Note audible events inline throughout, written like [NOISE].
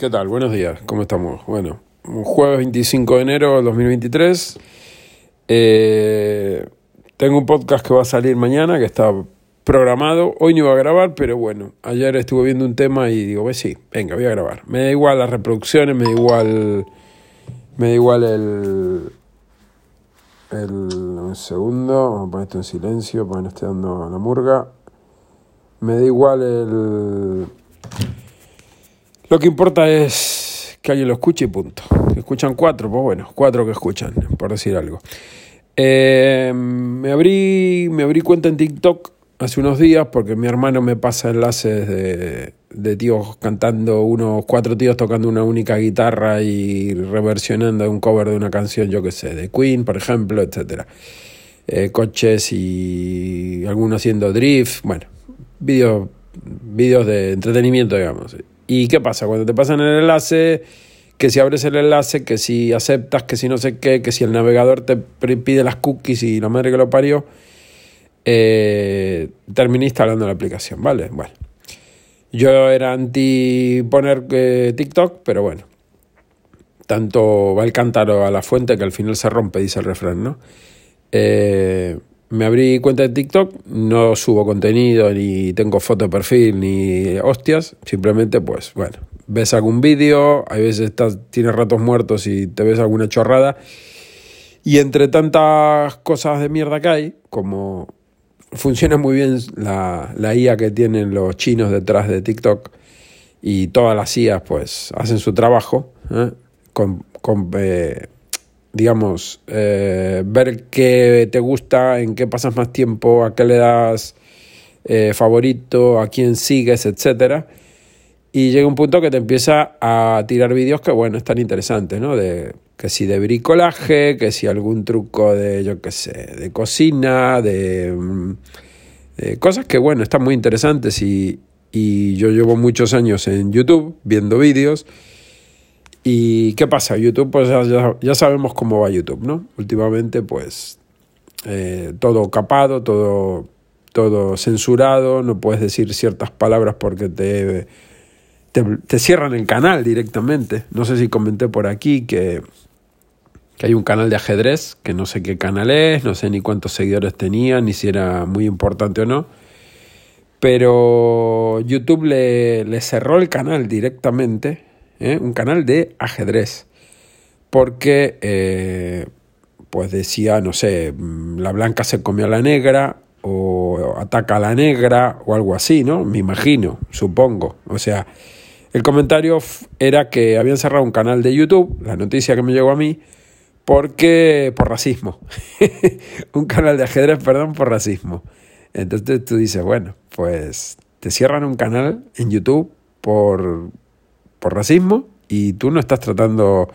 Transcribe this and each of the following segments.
¿Qué tal? Buenos días, ¿cómo estamos? Bueno, jueves 25 de enero del 2023. Eh, tengo un podcast que va a salir mañana, que está programado. Hoy no iba a grabar, pero bueno, ayer estuve viendo un tema y digo, pues sí, venga, voy a grabar. Me da igual las reproducciones, me da igual. Me da igual el. El. Un segundo, vamos a poner esto en silencio para que no esté dando la murga. Me da igual el lo que importa es que alguien lo escuche y punto. Escuchan cuatro, pues bueno, cuatro que escuchan, por decir algo. Eh, me, abrí, me abrí cuenta en TikTok hace unos días porque mi hermano me pasa enlaces de, de tíos cantando, unos cuatro tíos tocando una única guitarra y reversionando un cover de una canción, yo qué sé, de Queen, por ejemplo, etcétera. Eh, coches y algunos haciendo drift, bueno, vídeos vídeos de entretenimiento, digamos. ¿Y qué pasa? Cuando te pasan el enlace, que si abres el enlace, que si aceptas, que si no sé qué, que si el navegador te pide las cookies y la madre que lo parió, eh, terminé instalando la aplicación, ¿vale? Bueno. Yo era anti poner eh, TikTok, pero bueno. Tanto va el cántaro a la fuente que al final se rompe, dice el refrán, ¿no? Eh, me abrí cuenta de TikTok, no subo contenido, ni tengo foto de perfil, ni hostias, simplemente pues bueno, ves algún vídeo, a veces tienes ratos muertos y te ves alguna chorrada, y entre tantas cosas de mierda que hay, como funciona muy bien la, la IA que tienen los chinos detrás de TikTok, y todas las IAs pues hacen su trabajo, ¿eh? con, con eh, digamos, eh, ver qué te gusta, en qué pasas más tiempo, a qué le das eh, favorito, a quién sigues, etcétera. Y llega un punto que te empieza a tirar vídeos que, bueno, están interesantes, ¿no? De, que si de bricolaje, que si algún truco de, yo qué sé, de cocina, de, mm, de cosas que, bueno, están muy interesantes y, y yo llevo muchos años en YouTube viendo vídeos ¿Y qué pasa? YouTube, pues ya, sabemos cómo va YouTube, ¿no? Últimamente, pues eh, todo capado, todo, todo censurado, no puedes decir ciertas palabras porque te, te, cierran el canal directamente. No sé si comenté por aquí que, que hay un canal de ajedrez, que no sé qué canal es, no sé ni cuántos seguidores tenía, ni si era muy importante o no. Pero YouTube le, le cerró el canal directamente ¿eh? un canal de ajedrez, porque eh, pues decía, no sé, mm, la blanca se comió a la negra o ataca a la negra o algo así, ¿no? Me imagino, supongo. O sea, el comentario era que habían cerrado un canal de YouTube, la noticia que me llegó a mí, porque por racismo. [LAUGHS] un canal de ajedrez, perdón, por racismo. Entonces tú dices, bueno, pues te cierran un canal en YouTube por por racismo y tú no estás tratando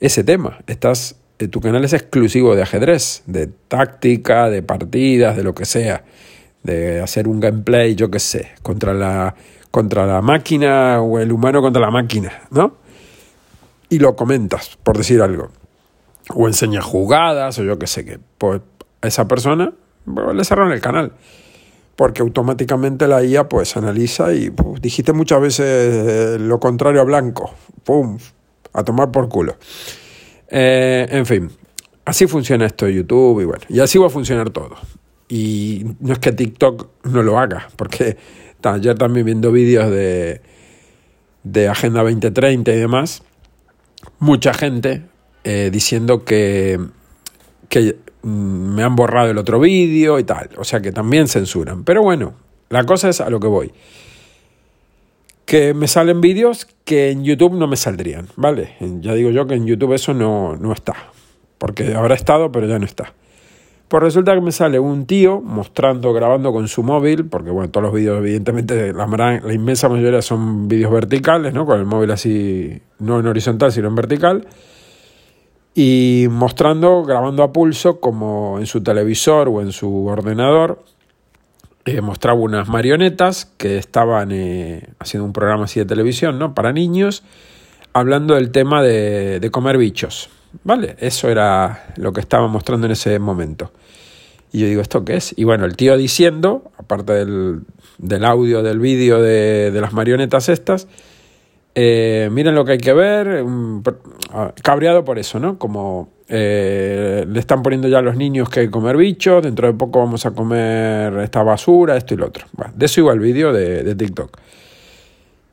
ese tema. Estás, eh, tu canal es exclusivo de ajedrez, de táctica, de partidas, de lo que sea, de hacer un gameplay, yo qué sé, contra la, contra la máquina o el humano contra la máquina, ¿no? Y lo comentas, por decir algo. O enseñas jugadas, o yo qué sé, que pues, a esa persona le cerran el canal porque automáticamente la IA pues analiza y dijiste muchas veces eh, lo contrario a blanco, ¡pum! A tomar por culo. Eh, en fin, así funciona esto de YouTube y bueno, y así va a funcionar todo. Y no es que TikTok no lo haga, porque ayer también viendo vídeos de, de Agenda 2030 y demás, mucha gente eh, diciendo que, que me han borrado el otro vídeo y tal. O sea que también censuran. Pero bueno, la cosa es a lo que voy. Que me salen vídeos que en YouTube no me saldrían, ¿vale? Ya digo yo que en YouTube eso no, no está. Porque habrá estado, pero ya no está. Pues resulta que me sale un tío mostrando, grabando con su móvil, porque bueno, todos los vídeos, evidentemente, la, la inmensa mayoría son vídeos verticales, ¿no? Con el móvil así, no en horizontal, sino en vertical y mostrando, grabando a pulso, como en su televisor o en su ordenador, eh, mostraba unas marionetas que estaban eh, haciendo un programa así de televisión, ¿no? Para niños, hablando del tema de, de, comer bichos, ¿vale? Eso era lo que estaba mostrando en ese momento. Y yo digo, ¿esto qué es? Y bueno, el tío diciendo, aparte del, del audio, del vídeo de, de las marionetas estas, Eh, miren lo que hay que ver. Cabreado por eso, ¿no? Como eh, le están poniendo ya a los niños que hay que comer bichos, dentro de poco vamos a comer esta basura, esto y lo otro. de eso iba el vídeo de, de, TikTok.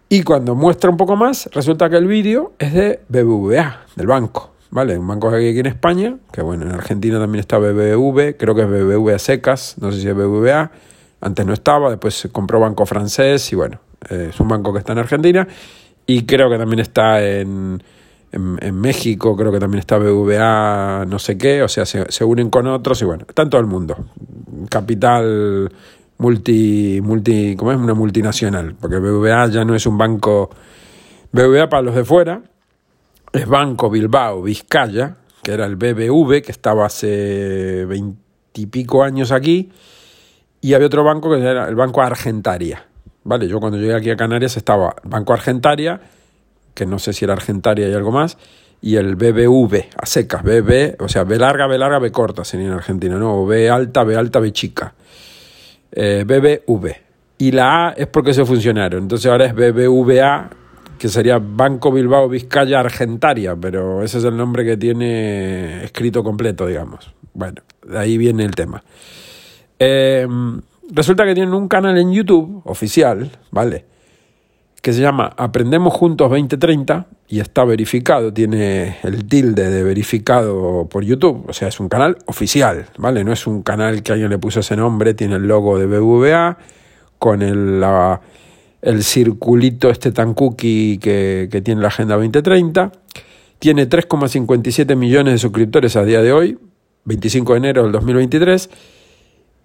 Y cuando muestra un poco más, resulta que el vídeo es de BBVA, del banco. ¿Vale? Un banco que hay aquí en España, que bueno, en Argentina también está BBV, creo que es BBVA secas, no sé si es BBVA, antes no estaba, después se compró banco francés y bueno, eh, es un banco que está en Argentina y creo que también está en, en, México creo que también está BVA, no sé qué, o sea, se, unen con otros y bueno, está en todo el mundo. Capital multi, multi, ¿cómo es? Una multinacional, porque BVA ya no es un banco, BVA para los de fuera, es Banco Bilbao Vizcaya, que era el BBV, que estaba hace veintipico años aquí, y había otro banco que era el Banco Argentaria. Vale, yo cuando llegué aquí a Canarias estaba Banco Argentaria, que no sé si era Argentaria y algo más, y el BBV, a secas, BB, o sea, B larga, B larga, B corta sería en Argentina, ¿no? B alta, B alta, B chica. Eh, BBV. Y la A es porque se funcionaron, entonces ahora es BBVA, que sería Banco Bilbao Vizcaya Argentaria, pero ese es el nombre que tiene escrito completo, digamos. Bueno, de ahí viene el tema. Eh, resulta que tienen un canal en YouTube oficial, ¿vale? que se llama Aprendemos Juntos 2030 y está verificado, tiene el tilde de verificado por YouTube, o sea, es un canal oficial, ¿vale? No es un canal que alguien le puso ese nombre, tiene el logo de BBVA con el, el circulito este tan cookie que, que tiene la Agenda 2030. Tiene 3,57 millones de suscriptores a día de hoy, 25 de enero del 2023.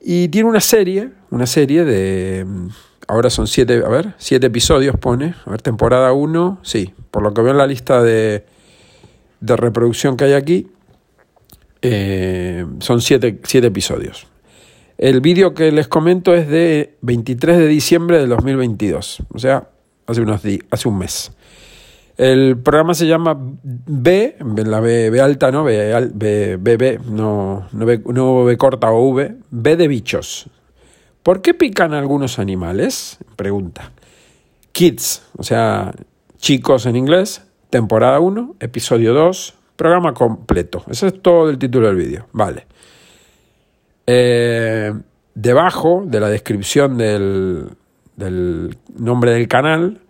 Y tiene una serie, una serie de ahora son siete, a ver, siete episodios pone, a ver, temporada 1, sí, por lo que veo en la lista de, de reproducción que hay aquí, eh, son siete, siete episodios. El vídeo que les comento es de 23 de diciembre de 2022, o sea, hace, unos hace un mes. El programa se llama B, la B, alta, ¿no? B, B, B, no, no, B, corta o V, B de bichos. ¿Por qué pican algunos animales? Pregunta. Kids, o sea, chicos en inglés, temporada 1, episodio 2, programa completo. Ese es todo el título del vídeo. Vale. Eh, debajo de la descripción del, nombre del canal,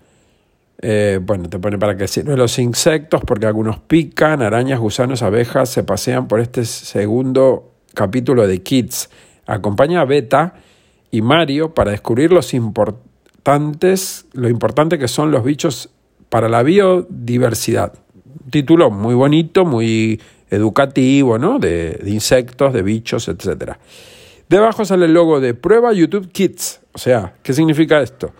eh, bueno, te pone para que sirven los insectos, porque algunos pican, arañas, gusanos, abejas, se pasean por este segundo capítulo de Kids. Acompaña a Beta y Mario para descubrir los importantes, lo importante que son los bichos para la biodiversidad. Título muy bonito, muy educativo, ¿no? De, insectos, de bichos, etc. Debajo sale el logo de Prueba YouTube Kids. O sea, ¿qué significa esto?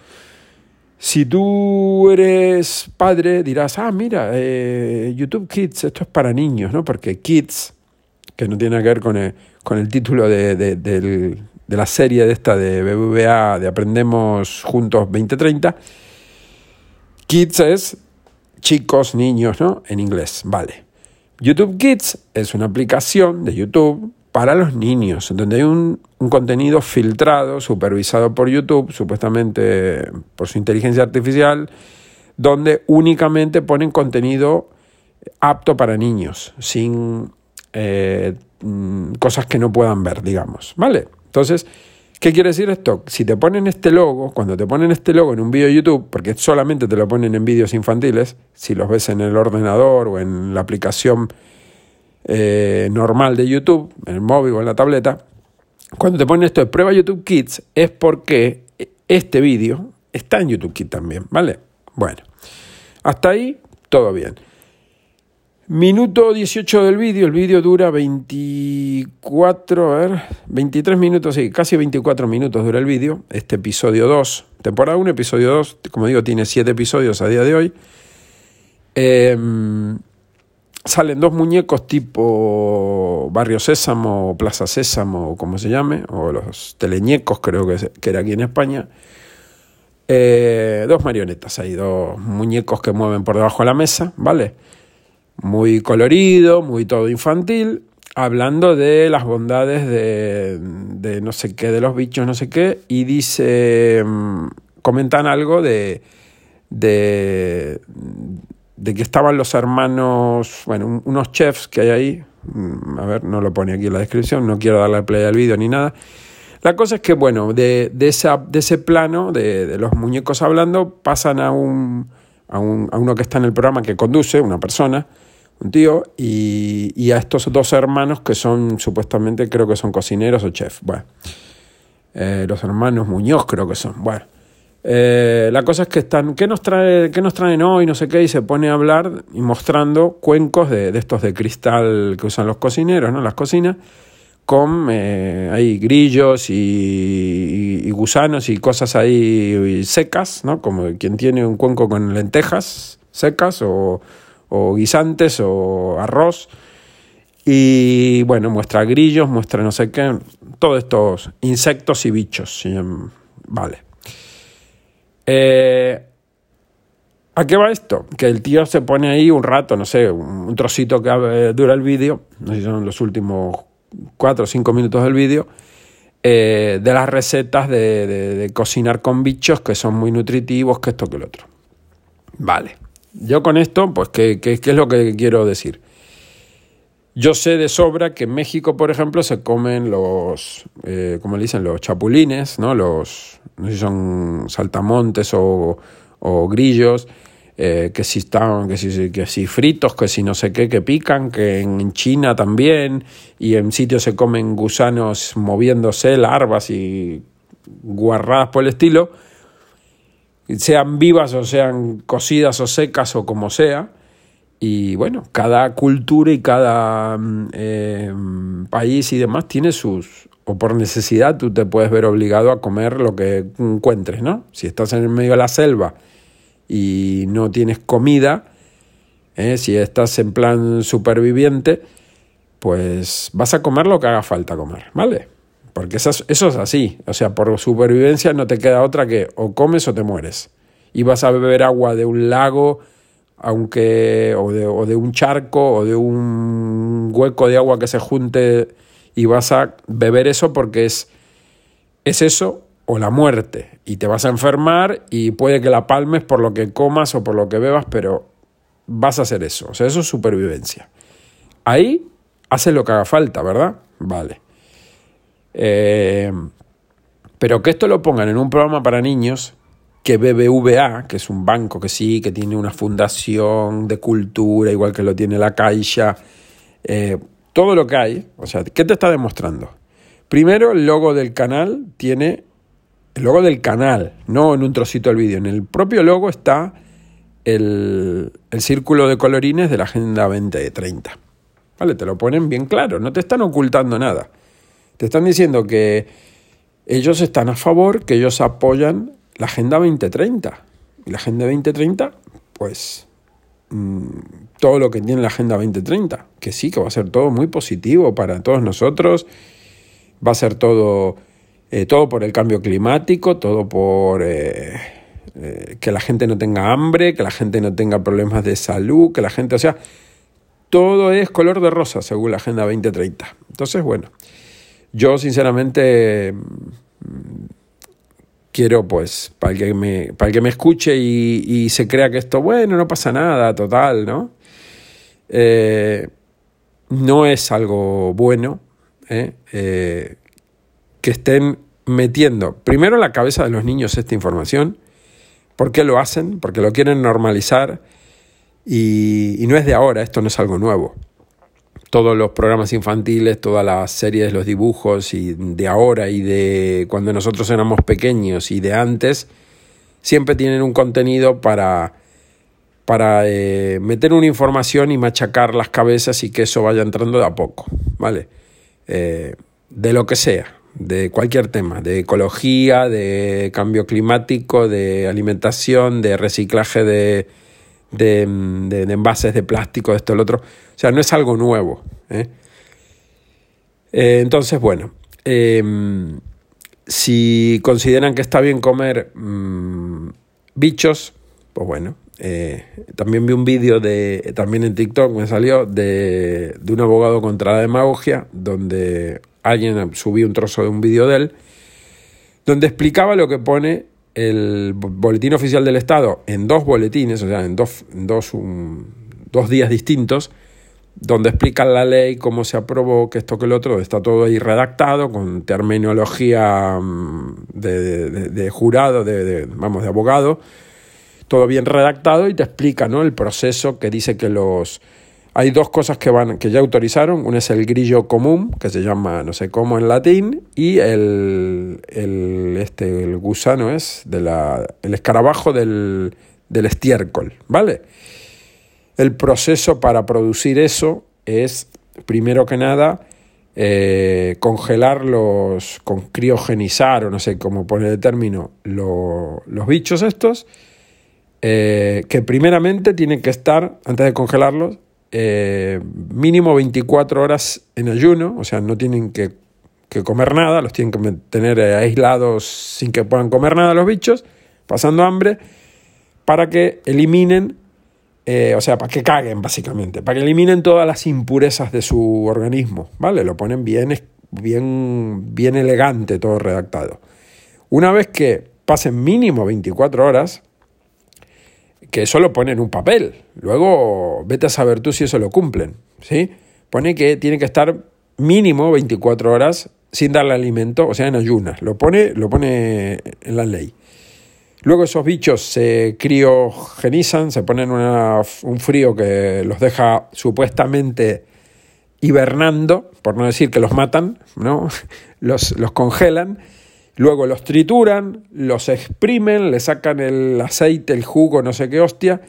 Si tú eres padre, dirás, ah, mira, eh, YouTube Kids, esto es para niños, ¿no? Porque Kids, que no tiene que ver con el, con el título de, del, de la serie de esta de BBVA de Aprendemos Juntos 2030. Kids es chicos, niños, ¿no? En inglés, vale. YouTube Kids es una aplicación de YouTube para los niños, donde hay un, contenido filtrado, supervisado por YouTube, supuestamente por su inteligencia artificial, donde únicamente ponen contenido apto para niños, sin eh, mm, cosas que no puedan ver, digamos, ¿vale? Entonces, ¿qué quiere decir esto? Si te ponen este logo, cuando te ponen este logo en un vídeo de YouTube, porque solamente te lo ponen en vídeos infantiles, si los ves en el ordenador o en la aplicación eh, normal de YouTube, en el móvil o en la tableta, cuando te ponen esto de prueba YouTube Kids, es porque este vídeo está en YouTube Kids también, ¿vale? Bueno, hasta ahí todo bien. Minuto 18 del vídeo, el vídeo dura 24, a ver, 23 minutos, sí, casi 24 minutos dura el vídeo, este episodio 2, temporada 1, episodio 2, como digo, tiene 7 episodios a día de hoy. Em, salen dos muñecos tipo Barrio Sésamo o Plaza Sésamo, o como se llame, o los teleñecos creo que, que era aquí en España. Eh, dos marionetas ahí, dos muñecos que mueven por debajo de la mesa, ¿vale? muy colorido, muy todo infantil, hablando de las bondades de, de, no sé qué, de los bichos, no sé qué, y dice, mm, comentan algo de, de, de que estaban los hermanos, bueno, unos chefs que hay ahí, mm, a ver, no lo pone aquí en la descripción, no quiero darle play al vídeo ni nada. La cosa es que, bueno, de, de, esa, de ese plano, de, los muñecos hablando, pasan a, un, a, un, a uno que está en el programa que conduce, una persona, un tío, y, y, a estos dos hermanos que son supuestamente, creo que son cocineros o chefs. Bueno, eh, los hermanos Muñoz creo que son. Bueno. Eh, la cosa es que están, ¿qué nos, trae, ¿qué nos traen hoy? No sé qué, y se pone a hablar y mostrando cuencos de, de estos de cristal que usan los cocineros, ¿no? Las cocinas, con eh, hay grillos y, y, y, gusanos y cosas ahí secas, ¿no? Como quien tiene un cuenco con lentejas secas o, o guisantes o arroz. Y bueno, muestra grillos, muestra no sé qué, todos estos insectos y bichos. Vale. Eh, ¿A qué va esto? Que el tío se pone ahí un rato, no sé, un trocito que dura el vídeo, no sé si son los últimos cuatro o cinco minutos del vídeo, eh, de las recetas de, cocinar con bichos que son muy nutritivos, que esto que el otro. Vale. Yo con esto, pues, ¿qué, qué, qué es lo que quiero decir? Yo sé de sobra que en México, por ejemplo, se comen los, eh, como le dicen, los chapulines, ¿no? Los, no sé si son saltamontes o, o grillos, eh, que si están, que si, que si fritos, que si no sé qué, que pican, que en China también, y en sitios se comen gusanos moviéndose, larvas y guarradas por el estilo, sean vivas o sean cocidas o secas o como sea. Y bueno, cada cultura y cada eh, país y demás tiene sus, o por necesidad tú te puedes ver obligado a comer lo que encuentres, ¿no? Si estás en el medio de la selva y no tienes comida, ¿eh? si estás en plan superviviente, pues vas a comer lo que haga falta comer, ¿vale? Porque eso, eso es así, o sea, por supervivencia no te queda otra que o comes o te mueres. Y vas a beber agua de un lago, aunque o de, o de, un charco o de un hueco de agua que se junte y vas a beber eso porque es, es eso o la muerte y te vas a enfermar y puede que la palmes por lo que comas o por lo que bebas, pero vas a hacer eso, o sea, eso es supervivencia. Ahí haces lo que haga falta, ¿verdad? Vale. Eh, pero que esto lo pongan en un programa para niños que BBVA, que es un banco que sí, que tiene una fundación de cultura, igual que lo tiene la Caixa, eh, todo lo que hay, o sea, ¿qué te está demostrando? Primero, el logo del canal tiene, el logo del canal, no en un trocito del vídeo, en el propio logo está el, el círculo de colorines de la Agenda 2030. ¿Vale? Te lo ponen bien claro, no te están ocultando nada. Te están diciendo que ellos están a favor, que ellos apoyan la Agenda 2030. Y la Agenda 2030, pues mmm, todo lo que tiene la Agenda 2030, que sí, que va a ser todo muy positivo para todos nosotros, va a ser todo, eh, todo por el cambio climático, todo por eh, eh, que la gente no tenga hambre, que la gente no tenga problemas de salud, que la gente, o sea, todo es color de rosa según la Agenda 2030. Entonces, bueno, yo sinceramente quiero, pues, para que me, para que me escuche y, y, se crea que esto, bueno, no pasa nada, total, ¿no? Eh, no es algo bueno ¿eh? Eh, que estén metiendo primero en la cabeza de los niños esta información. ¿Por qué lo hacen? Porque lo quieren normalizar y, y no es de ahora, esto no es algo nuevo todos los programas infantiles, todas las series, los dibujos y de ahora y de cuando nosotros éramos pequeños y de antes, siempre tienen un contenido para, para eh, meter una información y machacar las cabezas y que eso vaya entrando de a poco, ¿vale? Eh, de lo que sea, de cualquier tema, de ecología, de cambio climático, de alimentación, de reciclaje de, de, de, de envases de plástico, esto, lo otro. O sea, no es algo nuevo. ¿eh? Eh, entonces, bueno, eh, si consideran que está bien comer mmm, bichos, pues bueno. también vi un vídeo de, también en TikTok me salió, de, de un abogado contra la demagogia, donde alguien subió un trozo de un vídeo de él, donde explicaba lo que pone el boletín oficial del Estado en dos boletines, o sea, en dos, dos, dos días distintos, donde explican la ley, cómo se aprobó, que esto, que el otro, está todo ahí redactado con terminología mm, de, jurado, de, vamos, de abogado, todo bien redactado y te explica ¿no? el proceso que dice que los... Hay dos cosas que, van, que ya autorizaron, una es el grillo común, que se llama no sé cómo en latín, y el, el, este, el gusano es de la, el escarabajo del, del estiércol, ¿vale? El proceso para producir eso es, primero que nada, eh, congelar con criogenizar, o no sé cómo pone el término, los bichos estos, eh, que primeramente tienen que estar, antes de congelarlos, eh, mínimo 24 horas en ayuno, o sea, no tienen que, que comer nada, los tienen que tener aislados sin que puedan comer nada los bichos, pasando hambre, para que eliminen eh, o sea, para que caguen básicamente, para que eliminen todas las impurezas de su organismo, ¿vale? Lo ponen bien, bien, bien elegante todo redactado. Una vez que pasen mínimo 24 horas, que eso lo ponen en un papel, luego vete a saber tú si eso lo cumplen, ¿sí? Pone que tiene que estar mínimo 24 horas sin darle alimento, o sea, en ayunas, lo pone, lo pone en la ley. Luego esos bichos se criogenizan, se ponen un frío que los deja supuestamente hibernando, por no decir que los matan, ¿no? [LAUGHS] los, los congelan, luego los trituran, los exprimen, le sacan el aceite, el jugo, no sé qué hostia,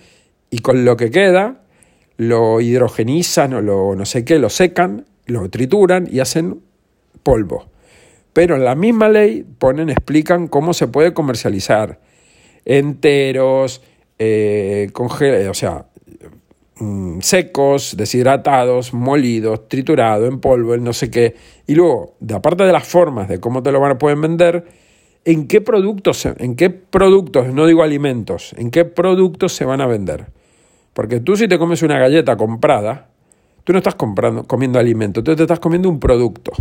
y con lo que queda lo hidrogenizan o lo no sé qué, lo secan, lo trituran y hacen polvo. Pero en la misma ley ponen, explican cómo se puede comercializar enteros, eh, o sea, mm, secos, deshidratados, molidos, triturados, en polvo, en no sé qué. Y luego, de aparte de las formas de cómo te lo van a pueden vender, en qué productos, en qué productos, no digo alimentos, en qué productos se van a vender. Porque tú si te comes una galleta comprada, tú no estás comprando, comiendo alimento, tú te estás comiendo un producto,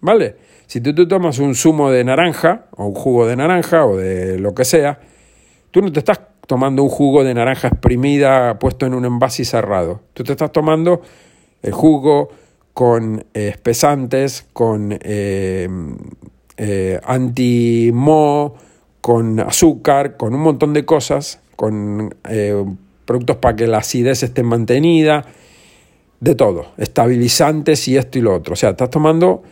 ¿vale? Si tú, tú tomas un zumo de naranja, o un jugo de naranja, o de lo que sea, Tú no te estás tomando un jugo de naranja exprimida puesto en un envase cerrado. Tú te estás tomando el jugo con eh, espesantes, con eh, eh, anti-mo, con azúcar, con un montón de cosas, con productos para que la acidez esté mantenida, de todo, estabilizantes y esto y lo otro. O sea, estás tomando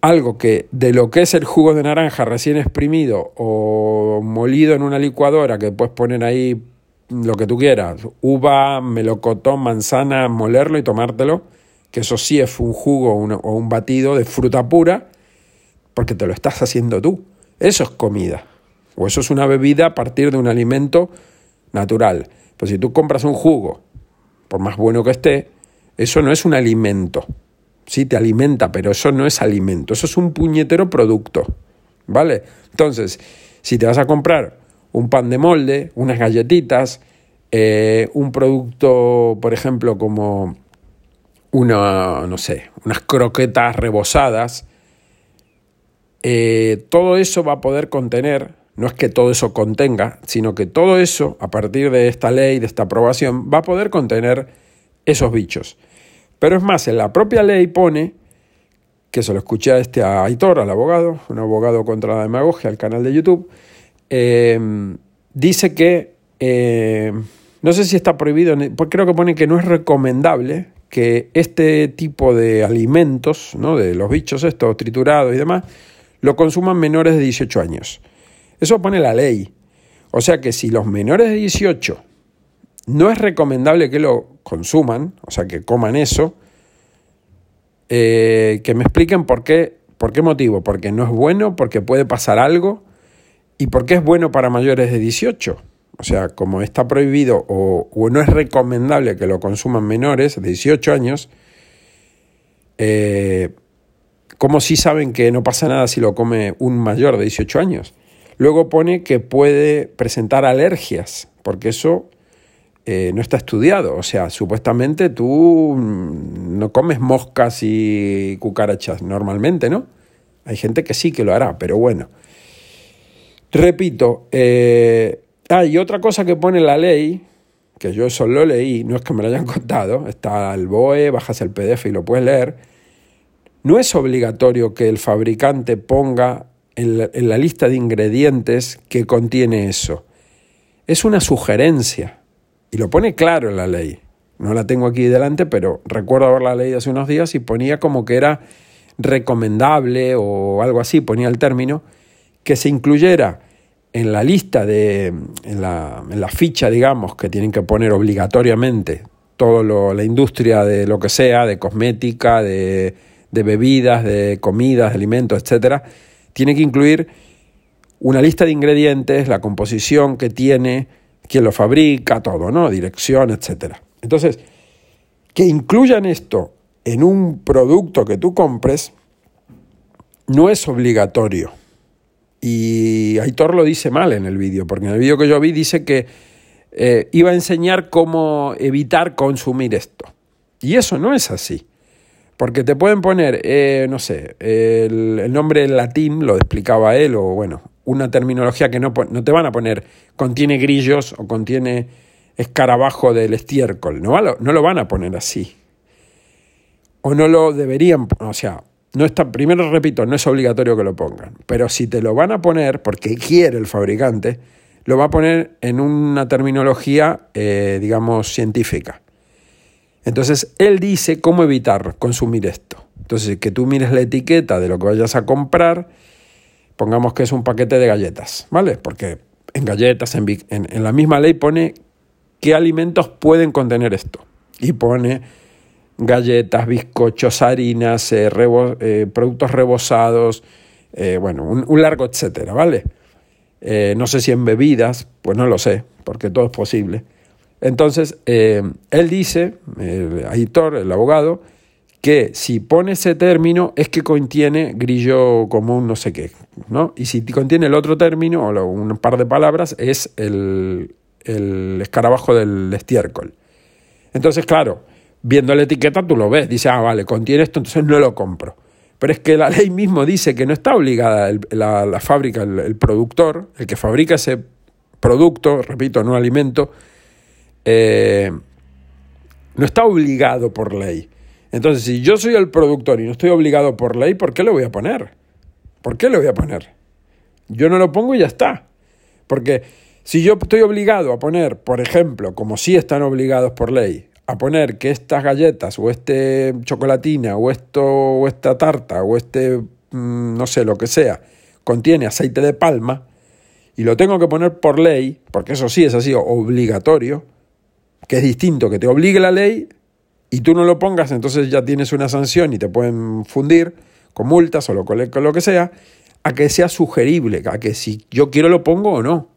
algo que de lo que es el jugo de naranja recién exprimido o molido en una licuadora que puedes poner ahí lo que tú quieras, uva, melocotón, manzana, molerlo y tomártelo, que eso sí es un jugo o un batido de fruta pura, porque te lo estás haciendo tú. Eso es comida. O eso es una bebida a partir de un alimento natural. Pues si tú compras un jugo, por más bueno que esté, eso no es un alimento sí te alimenta, pero eso no es alimento, eso es un puñetero producto, ¿vale? Entonces, si te vas a comprar un pan de molde, unas galletitas, eh, un producto, por ejemplo, como una, no sé, unas croquetas rebosadas, eh, todo eso va a poder contener, no es que todo eso contenga, sino que todo eso, a partir de esta ley, de esta aprobación, va a poder contener esos bichos. Pero es más, en la propia ley pone, que se lo escuché a este Aitor, al abogado, un abogado contra la demagogia, al canal de YouTube, eh, dice que, eh, no sé si está prohibido, pues creo que pone que no es recomendable que este tipo de alimentos, ¿no? de los bichos estos triturados y demás, lo consuman menores de 18 años. Eso pone la ley. O sea que si los menores de 18 no es recomendable que lo consuman, o sea, que coman eso. Eh, que me expliquen por qué, por qué motivo. Porque no es bueno, porque puede pasar algo. ¿Y por qué es bueno para mayores de 18? O sea, como está prohibido o, no es recomendable que lo consuman menores de 18 años, eh, ¿cómo sí saben que no pasa nada si lo come un mayor de 18 años? Luego pone que puede presentar alergias, porque eso eh, no está estudiado. O sea, supuestamente tú mm, no comes moscas y cucarachas normalmente, ¿no? Hay gente que sí que lo hará, pero bueno. Repito, eh, ah, y otra cosa que pone la ley, que yo eso lo leí, no es que me lo hayan [LAUGHS] contado, está el BOE, bajas el PDF y lo puedes leer, no es obligatorio que el fabricante ponga en la lista de ingredientes que contiene eso. Es una sugerencia y lo pone claro en la ley. No la tengo aquí delante, pero recuerdo haberla leído hace unos días y ponía como que era recomendable o algo así, ponía el término, que se incluyera en la lista de, en la, en la ficha, digamos, que tienen que poner obligatoriamente toda la industria de lo que sea, de cosmética, de, de bebidas, de comidas, de alimentos, etcétera, tiene que incluir una lista de ingredientes, la composición que tiene, quién lo fabrica, todo, ¿no? Dirección, etcétera. Entonces, que incluyan esto en un producto que tú compres no es obligatorio. Y Aitor lo dice mal en el vídeo, porque en el vídeo que yo vi dice que eh, iba a enseñar cómo evitar consumir esto. Y eso no es así. Porque te pueden poner, eh, no sé, el, el, nombre en latín, lo explicaba él, o bueno, una terminología que no, no te van a poner contiene grillos o contiene escarabajo del estiércol. No, no lo van a poner así. O no lo deberían, o sea, no está, primero repito, no es obligatorio que lo pongan, pero si te lo van a poner, porque quiere el fabricante, lo va a poner en una terminología, eh, digamos, científica. Entonces, él dice cómo evitar consumir esto. Entonces, que tú mires la etiqueta de lo que vayas a comprar, pongamos que es un paquete de galletas, ¿vale? Porque en galletas, en, la misma ley pone qué alimentos pueden contener esto. Y pone galletas, bizcochos, harinas, eh, rebo, eh, productos rebozados, eh, bueno, un, largo etcétera, ¿vale? No sé si en bebidas, pues no lo sé, porque todo es posible. Entonces, él dice, el editor, el abogado, que si pone ese término es que contiene grillo común no sé qué, ¿no? Y si contiene el otro término, o un par de palabras, es el, escarabajo del estiércol. Entonces, claro, viendo la etiqueta tú lo ves, dice, ah, vale, contiene esto, entonces no lo compro. Pero es que la ley mismo dice que no está obligada la, fábrica, el, el, productor, el que fabrica ese producto, repito, no alimento, eh, no está obligado por ley. Entonces, si yo soy el productor y no estoy obligado por ley, ¿por qué lo voy a poner? ¿Por qué lo voy a poner? Yo no lo pongo y ya está. Porque si yo estoy obligado a poner, por ejemplo, como si están obligados por ley, a poner que estas galletas o este chocolatina o esto o esta tarta o este mmm, no sé lo que sea contiene aceite de palma y lo tengo que poner por ley, porque eso sí es así obligatorio, que es distinto que te obligue la ley y tú no lo pongas, entonces ya tienes una sanción y te pueden fundir con multas o lo, con lo que sea, a que sea sugerible, a que si yo quiero lo pongo o no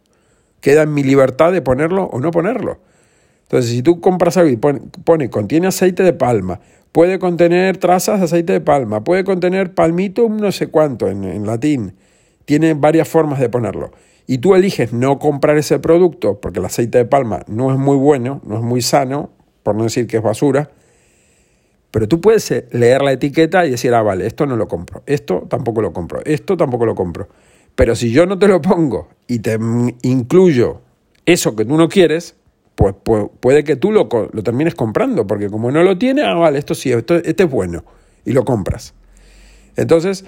queda en mi libertad de ponerlo o no ponerlo. Entonces, si tú compras algo y pone, pone contiene aceite de palma, puede contener trazas de aceite de palma, puede contener palmitum no sé cuánto en, en latín, tiene varias formas de ponerlo. Y tú eliges no comprar ese producto porque el aceite de palma no es muy bueno, no es muy sano, por no decir que es basura, pero tú puedes eh, leer la etiqueta y decir, ah, vale, esto no lo compro, esto tampoco lo compro, esto tampoco lo compro. Pero si yo no te lo pongo y te incluyo eso que tú no quieres, pues, pues puede que tú lo, lo, termines comprando, porque como no lo tiene, ah, vale, esto sí, esto, este es bueno, y lo compras. Entonces,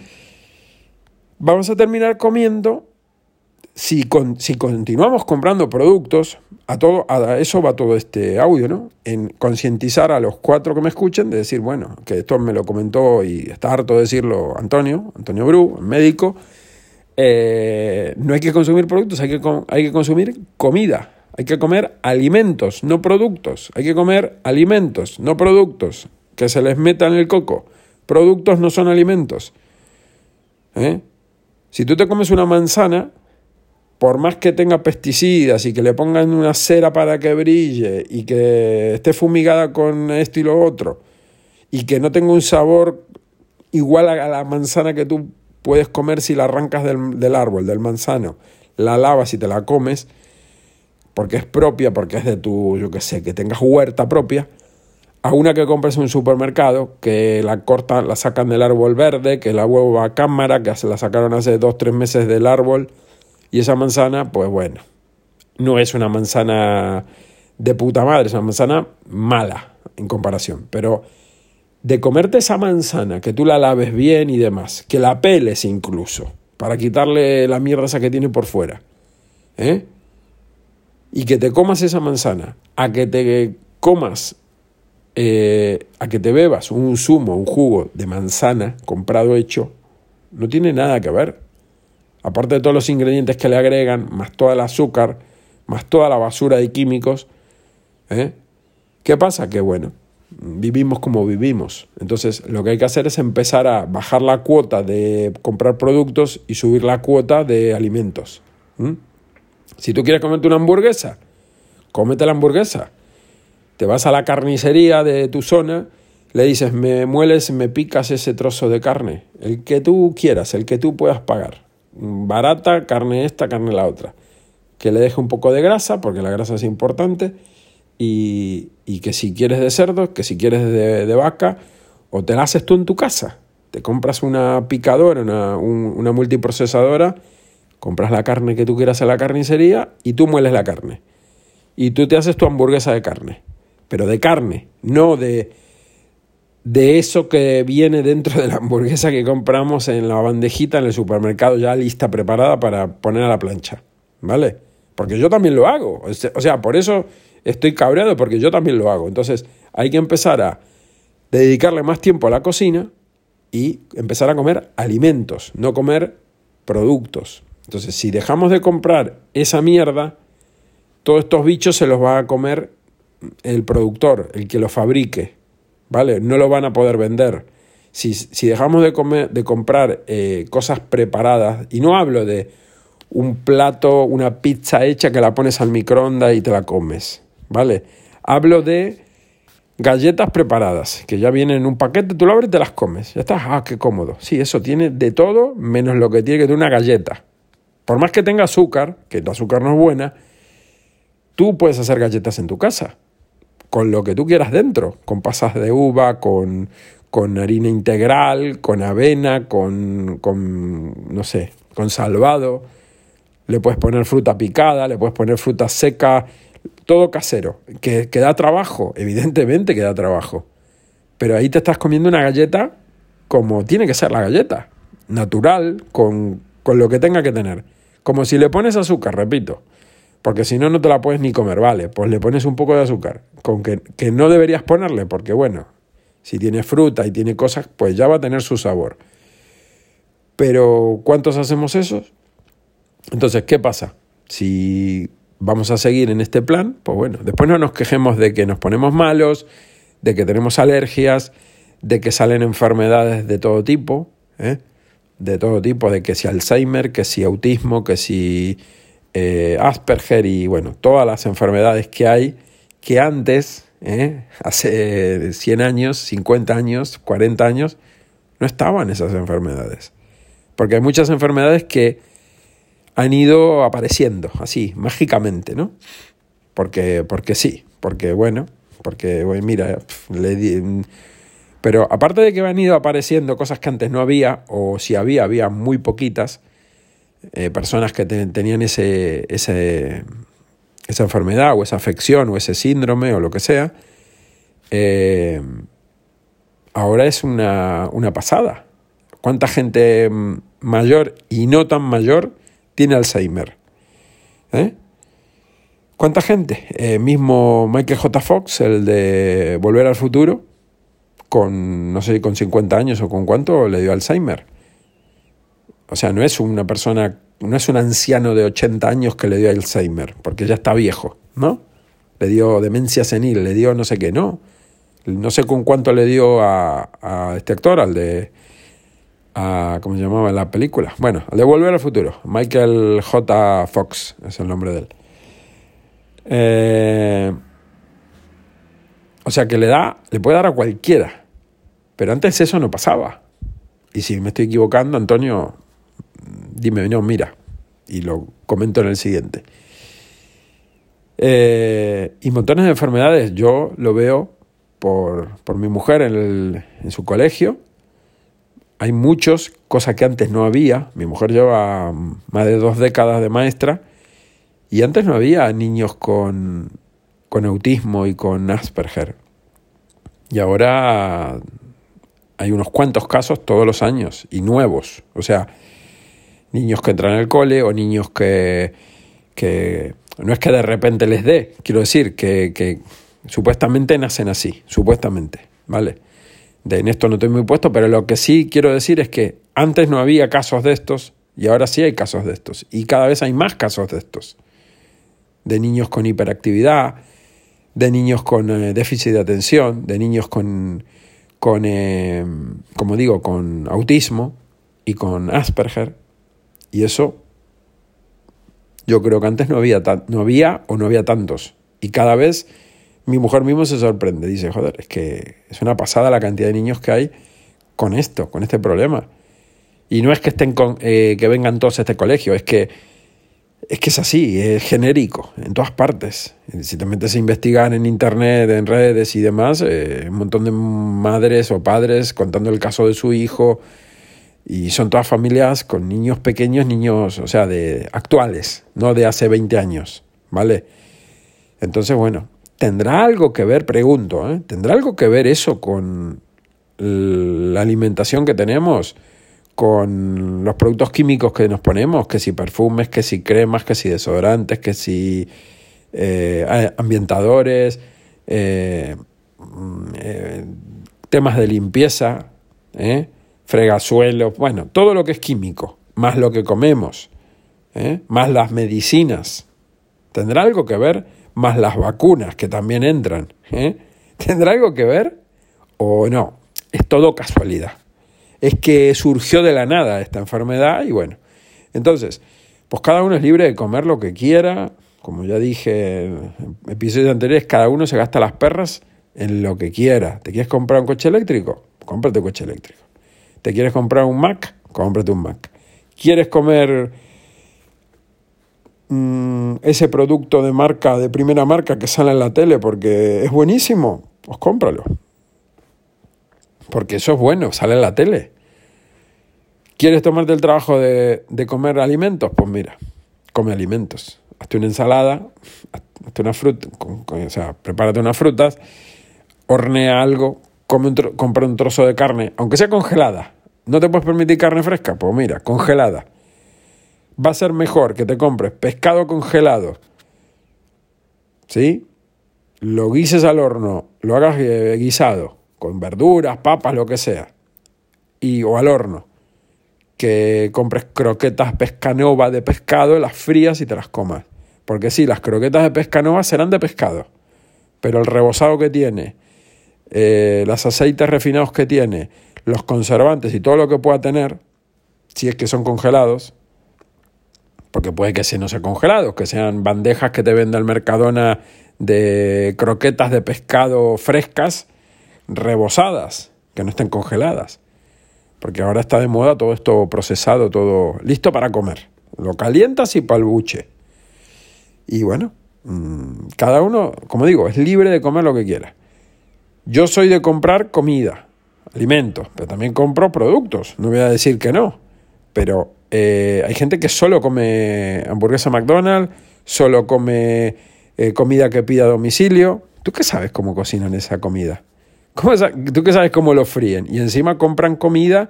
vamos a terminar comiendo. Si, con, si continuamos comprando productos, a, todo, a eso va todo este audio, ¿no? En concientizar a los cuatro que me escuchen de decir, bueno, que esto me lo comentó y está harto de decirlo Antonio, Antonio Bru, médico, eh, no hay que consumir productos, hay que, hay que consumir comida. Hay que comer alimentos, no productos. Hay que comer alimentos, no productos. Que se les meta en el coco. Productos no son alimentos. ¿Eh? Si tú te comes una manzana, por más que tenga pesticidas y que le pongan una cera para que brille y que esté fumigada con esto y lo otro, y que no tenga un sabor igual a la manzana que tú puedes comer si la arrancas del, del árbol, del manzano, la lavas y te la comes, porque es propia, porque es de tu, yo qué sé, que tengas huerta propia, a una que compres en un supermercado, que la cortan, la sacan del árbol verde, que la huevo a cámara, que se la sacaron hace dos, tres meses del árbol, Y esa manzana, pues bueno, no es una manzana de puta madre, es una manzana mala en comparación. Pero de comerte esa manzana, que tú la laves bien y demás, que la peles incluso, para quitarle la mierda esa que tiene por fuera, ¿eh? y que te comas esa manzana, a que te comas, eh, a que te bebas un zumo, un jugo de manzana comprado hecho, no tiene nada que ver. Aparte de todos los ingredientes que le agregan, más todo el azúcar, más toda la basura de químicos, ¿eh? ¿qué pasa? Que bueno, vivimos como vivimos. Entonces lo que hay que hacer es empezar a bajar la cuota de comprar productos y subir la cuota de alimentos. Si tú quieres comerte una hamburguesa, cómete la hamburguesa. Te vas a la carnicería de tu zona, le dices, me mueles, me picas ese trozo de carne, el que tú quieras, el que tú puedas pagar. Barata, carne esta, carne la otra. Que le deje un poco de grasa, porque la grasa es importante, y, que si quieres de cerdo, que si quieres de, de, vaca, o te la haces tú en tu casa. Te compras una picadora, una, una multiprocesadora, Compras la carne que tú quieras en la carnicería y tú mueles la carne. Y tú te haces tu hamburguesa de carne. Pero de carne, no de, de eso que viene dentro de la hamburguesa que compramos en la bandejita en el supermercado ya lista, preparada para poner a la plancha. ¿Vale? Porque yo también lo hago. O sea, por eso estoy cabreado, porque yo también lo hago. Entonces, hay que empezar a dedicarle más tiempo a la cocina y empezar a comer alimentos, no comer productos. Entonces, si dejamos de comprar esa mierda, todos estos bichos se los va a comer el productor, el que lo fabrique, ¿vale? No lo van a poder vender. Si, si dejamos de, comer, de comprar eh, cosas preparadas, y no hablo de un plato, una pizza hecha que la pones al microondas y te la comes, ¿vale? Hablo de galletas preparadas, que ya vienen en un paquete, tú lo abres y te las comes. Ya estás, ah, qué cómodo. Sí, eso tiene de todo menos lo que tiene que tener una galleta. Por más que tenga azúcar, que el azúcar no es buena, tú puedes hacer galletas en tu casa, con lo que tú quieras dentro, con pasas de uva, con, con harina integral, con avena, con, con, no sé, con salvado. Le puedes poner fruta picada, le puedes poner fruta seca, todo casero. ¿Que, que da trabajo? Evidentemente que da trabajo. Pero ahí te estás comiendo una galleta como tiene que ser la galleta, natural, con, con lo que tenga que tener. Como si le pones azúcar, repito, porque si no, no te la puedes ni comer, vale, pues le pones un poco de azúcar, con que, que no deberías ponerle, porque bueno, si tiene fruta y tiene cosas, pues ya va a tener su sabor. Pero ¿cuántos hacemos eso? Entonces, ¿qué pasa? Si vamos a seguir en este plan, pues bueno, después no nos quejemos de que nos ponemos malos, de que tenemos alergias, de que salen enfermedades de todo tipo, ¿eh? de todo tipo, de que si Alzheimer, que si autismo, que si eh, Asperger y bueno, todas las enfermedades que hay que antes, eh, hace 100 años, 50 años, 40 años, no estaban esas enfermedades. Porque hay muchas enfermedades que han ido apareciendo así, mágicamente, ¿no? Porque, porque sí, porque bueno, porque mira, le di, pero aparte de que han ido apareciendo cosas que antes no había, o si había, había muy poquitas, eh, personas que tenían ese, ese, esa enfermedad o esa afección o ese síndrome o lo que sea, eh, ahora es una, una pasada. ¿Cuánta gente mayor y no tan mayor tiene Alzheimer? ¿Eh? ¿Cuánta gente? mismo Michael J. Fox, el de Volver al Futuro, con, no sé, con 50 años o con cuánto, le dio Alzheimer. O sea, no es una persona, no es un anciano de 80 años que le dio Alzheimer, porque ya está viejo, ¿no? Le dio demencia senil, le dio no sé qué, no. No sé con cuánto le dio a, a este actor, al de. A, ¿Cómo se llamaba la película? Bueno, al de Volver al Futuro. Michael J. Fox es el nombre de él. Eh, o sea que le da, le puede dar a cualquiera. Pero antes eso no pasaba. Y si me estoy equivocando, Antonio, dime, no, mira. Y lo comento en el siguiente. Eh, y montones de enfermedades. Yo lo veo por, por mi mujer en, el, en su colegio. hay muchos, cosas que antes no había. Mi mujer lleva más de dos décadas de maestra y antes no había niños con, con autismo y con Asperger. Y ahora hay unos cuantos casos todos los años y nuevos. O sea, niños que entran al cole o niños que, que no es que de repente les dé, quiero decir, que, que supuestamente nacen así, supuestamente, ¿vale? De en esto no estoy muy puesto, pero lo que sí quiero decir es que antes no había casos de estos y ahora sí hay casos de estos. Y cada vez hay más casos de estos. De niños con hiperactividad, de niños con eh, déficit de atención, de niños con, con eh, como digo, con autismo y con Asperger. Y eso yo creo que antes no había, no había o no había tantos. Y cada vez mi mujer mismo se sorprende. Dice, joder, es que es una pasada la cantidad de niños que hay con esto, con este problema. Y no es que estén con, eh, que vengan todos a este colegio, es que es que es así, es genérico, en todas partes. Si te metes a investigar en internet, en redes y demás, eh, un montón de madres o padres contando el caso de su hijo, y son todas familias con niños pequeños, niños, o sea, de actuales, no de hace 20 años, ¿vale? Entonces, bueno, ¿tendrá algo que ver, pregunto, ¿eh? ¿tendrá algo que ver eso con la alimentación que tenemos? con los productos químicos que nos ponemos, que si perfumes, que si cremas, que si desodorantes, que si eh, ambientadores, eh, temas de limpieza, ¿eh? Fregasuelos, bueno, todo lo que es químico, más lo que comemos, ¿eh? más las medicinas. ¿Tendrá algo que ver? Más las vacunas que también entran. ¿eh? ¿Tendrá algo que ver? ¿O no? Es todo casualidad. Es que surgió de la nada esta enfermedad y bueno. Entonces, pues cada uno es libre de comer lo que quiera. Como ya dije en episodios anteriores, cada uno se gasta las perras en lo que quiera. ¿Te quieres comprar un coche eléctrico? Cómprate un coche eléctrico. ¿Te quieres comprar un Mac? Cómprate un Mac. ¿Quieres comer mm, ese producto de marca, de primera marca que sale en la tele porque es buenísimo? Pues cómpralo. Porque eso es bueno, sale en la tele. ¿Quieres tomarte el trabajo de, comer alimentos? Pues mira, come alimentos. Hazte una ensalada, hazte una fruta, o sea, prepárate unas frutas, hornea algo, compra un trozo de carne, aunque sea congelada. ¿No te puedes permitir carne fresca? Pues mira, congelada. Va a ser mejor que te compres pescado congelado. ¿Sí? Lo guises al horno, lo hagas eh, guisado, con verduras, papas, lo que sea. Y, o al horno. Que compres croquetas pescanova de pescado, las frías y te las comas. Porque sí, las croquetas de pescanova serán de pescado. Pero el rebozado que tiene, eh, los aceites refinados que tiene, los conservantes y todo lo que pueda tener, si es que son congelados, porque puede que se no sean congelados, que sean bandejas que te venda el Mercadona de croquetas de pescado frescas, rebosadas, que no estén congeladas. Porque ahora está de moda todo esto procesado, todo listo para comer. Lo calientas y palbuche. Y bueno, mm, cada uno, como digo, es libre de comer lo que quiera. Yo soy de comprar comida, alimentos, pero también compro productos, no voy a decir que no, pero eh, hay gente que solo come hamburguesa McDonald's, solo come eh, comida que pida a domicilio. ¿Tú qué sabes cómo cocinan esa comida? ¿Tú qué sabes cómo lo fríen? Y encima compran comida,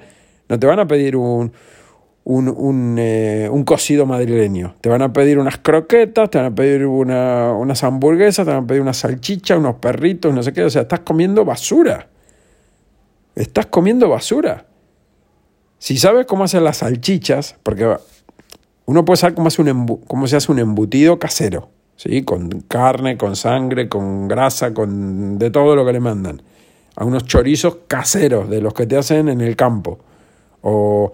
no te van a pedir un, un, eh, un, cocido madrileño. Te van a pedir unas croquetas, te van a pedir una, unas hamburguesas, te van a pedir una salchicha, unos perritos, no sé qué. O sea, estás comiendo basura. Estás comiendo basura. Si sabes cómo hacer las salchichas, porque uno puede saber cómo, hace un cómo se hace un embutido casero, ¿sí? con carne, con sangre, con grasa, con de todo lo que le mandan. A unos chorizos caseros, de los que te hacen en el campo. O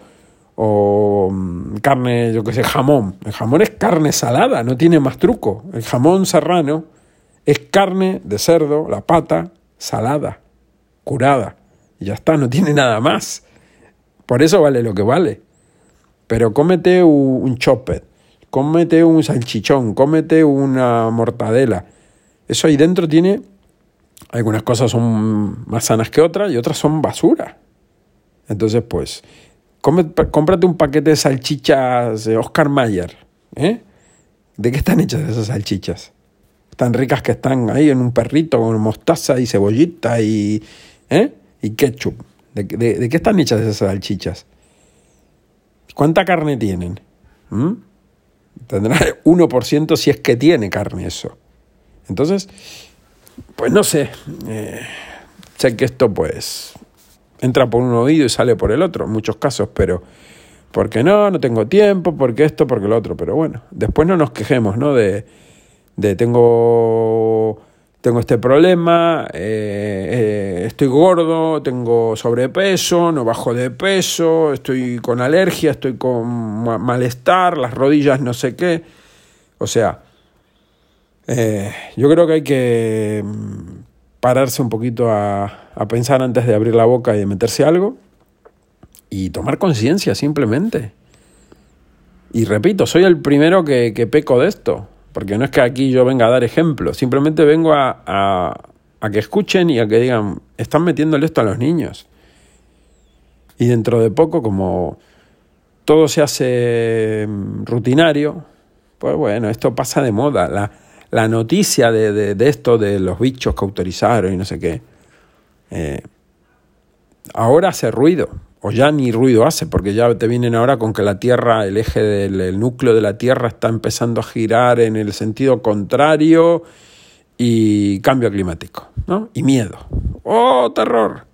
o mm, carne, yo que sé, jamón. El jamón es carne salada, no tiene más truco. El jamón serrano es carne de cerdo, la pata, salada, curada. Y ya está, no tiene nada más. Por eso vale lo que vale. Pero cómete un chopet, cómete un salchichón, cómete una mortadela. Eso ahí dentro tiene, algunas cosas son más sanas que otras y otras son basura. Entonces, pues, cómprate un paquete de salchichas Oscar Mayer. ¿eh? ¿De qué están hechas esas salchichas? Tan ricas que están ahí en un perrito con mostaza y cebollita y, ¿eh? y ketchup. ¿De, qué están hechas esas salchichas? ¿Cuánta carne tienen? ¿Mm? Tendrá [LAUGHS] 1% si es que tiene carne eso. Entonces, pues no sé. Eh, sé que esto pues entra por un oído y sale por el otro, en muchos casos, pero porque no, no tengo tiempo, porque esto, porque lo otro, pero bueno, después no nos quejemos, ¿no? De, de tengo, tengo este problema, eh, eh, estoy gordo, tengo sobrepeso, no bajo de peso, estoy con alergia, estoy con malestar, las rodillas no sé qué, o sea, eh, yo creo que hay que pararse un poquito a, a pensar antes de abrir la boca y de meterse algo y tomar conciencia simplemente. Y repito, soy el primero que, peco de esto, porque no es que aquí yo venga a dar ejemplos, simplemente vengo a, a, que escuchen y a que digan, están metiéndole esto a los niños. Y dentro de poco, como todo se hace mm, rutinario, pues bueno, esto pasa de moda. La, la noticia de, de, esto, de los bichos que autorizaron y no sé qué, eh, ahora hace ruido o ya ni ruido hace, porque ya te vienen ahora con que la Tierra, el eje del núcleo de la Tierra está empezando a girar en el sentido contrario y cambio climático, ¿no? Y miedo. ¡Oh, terror!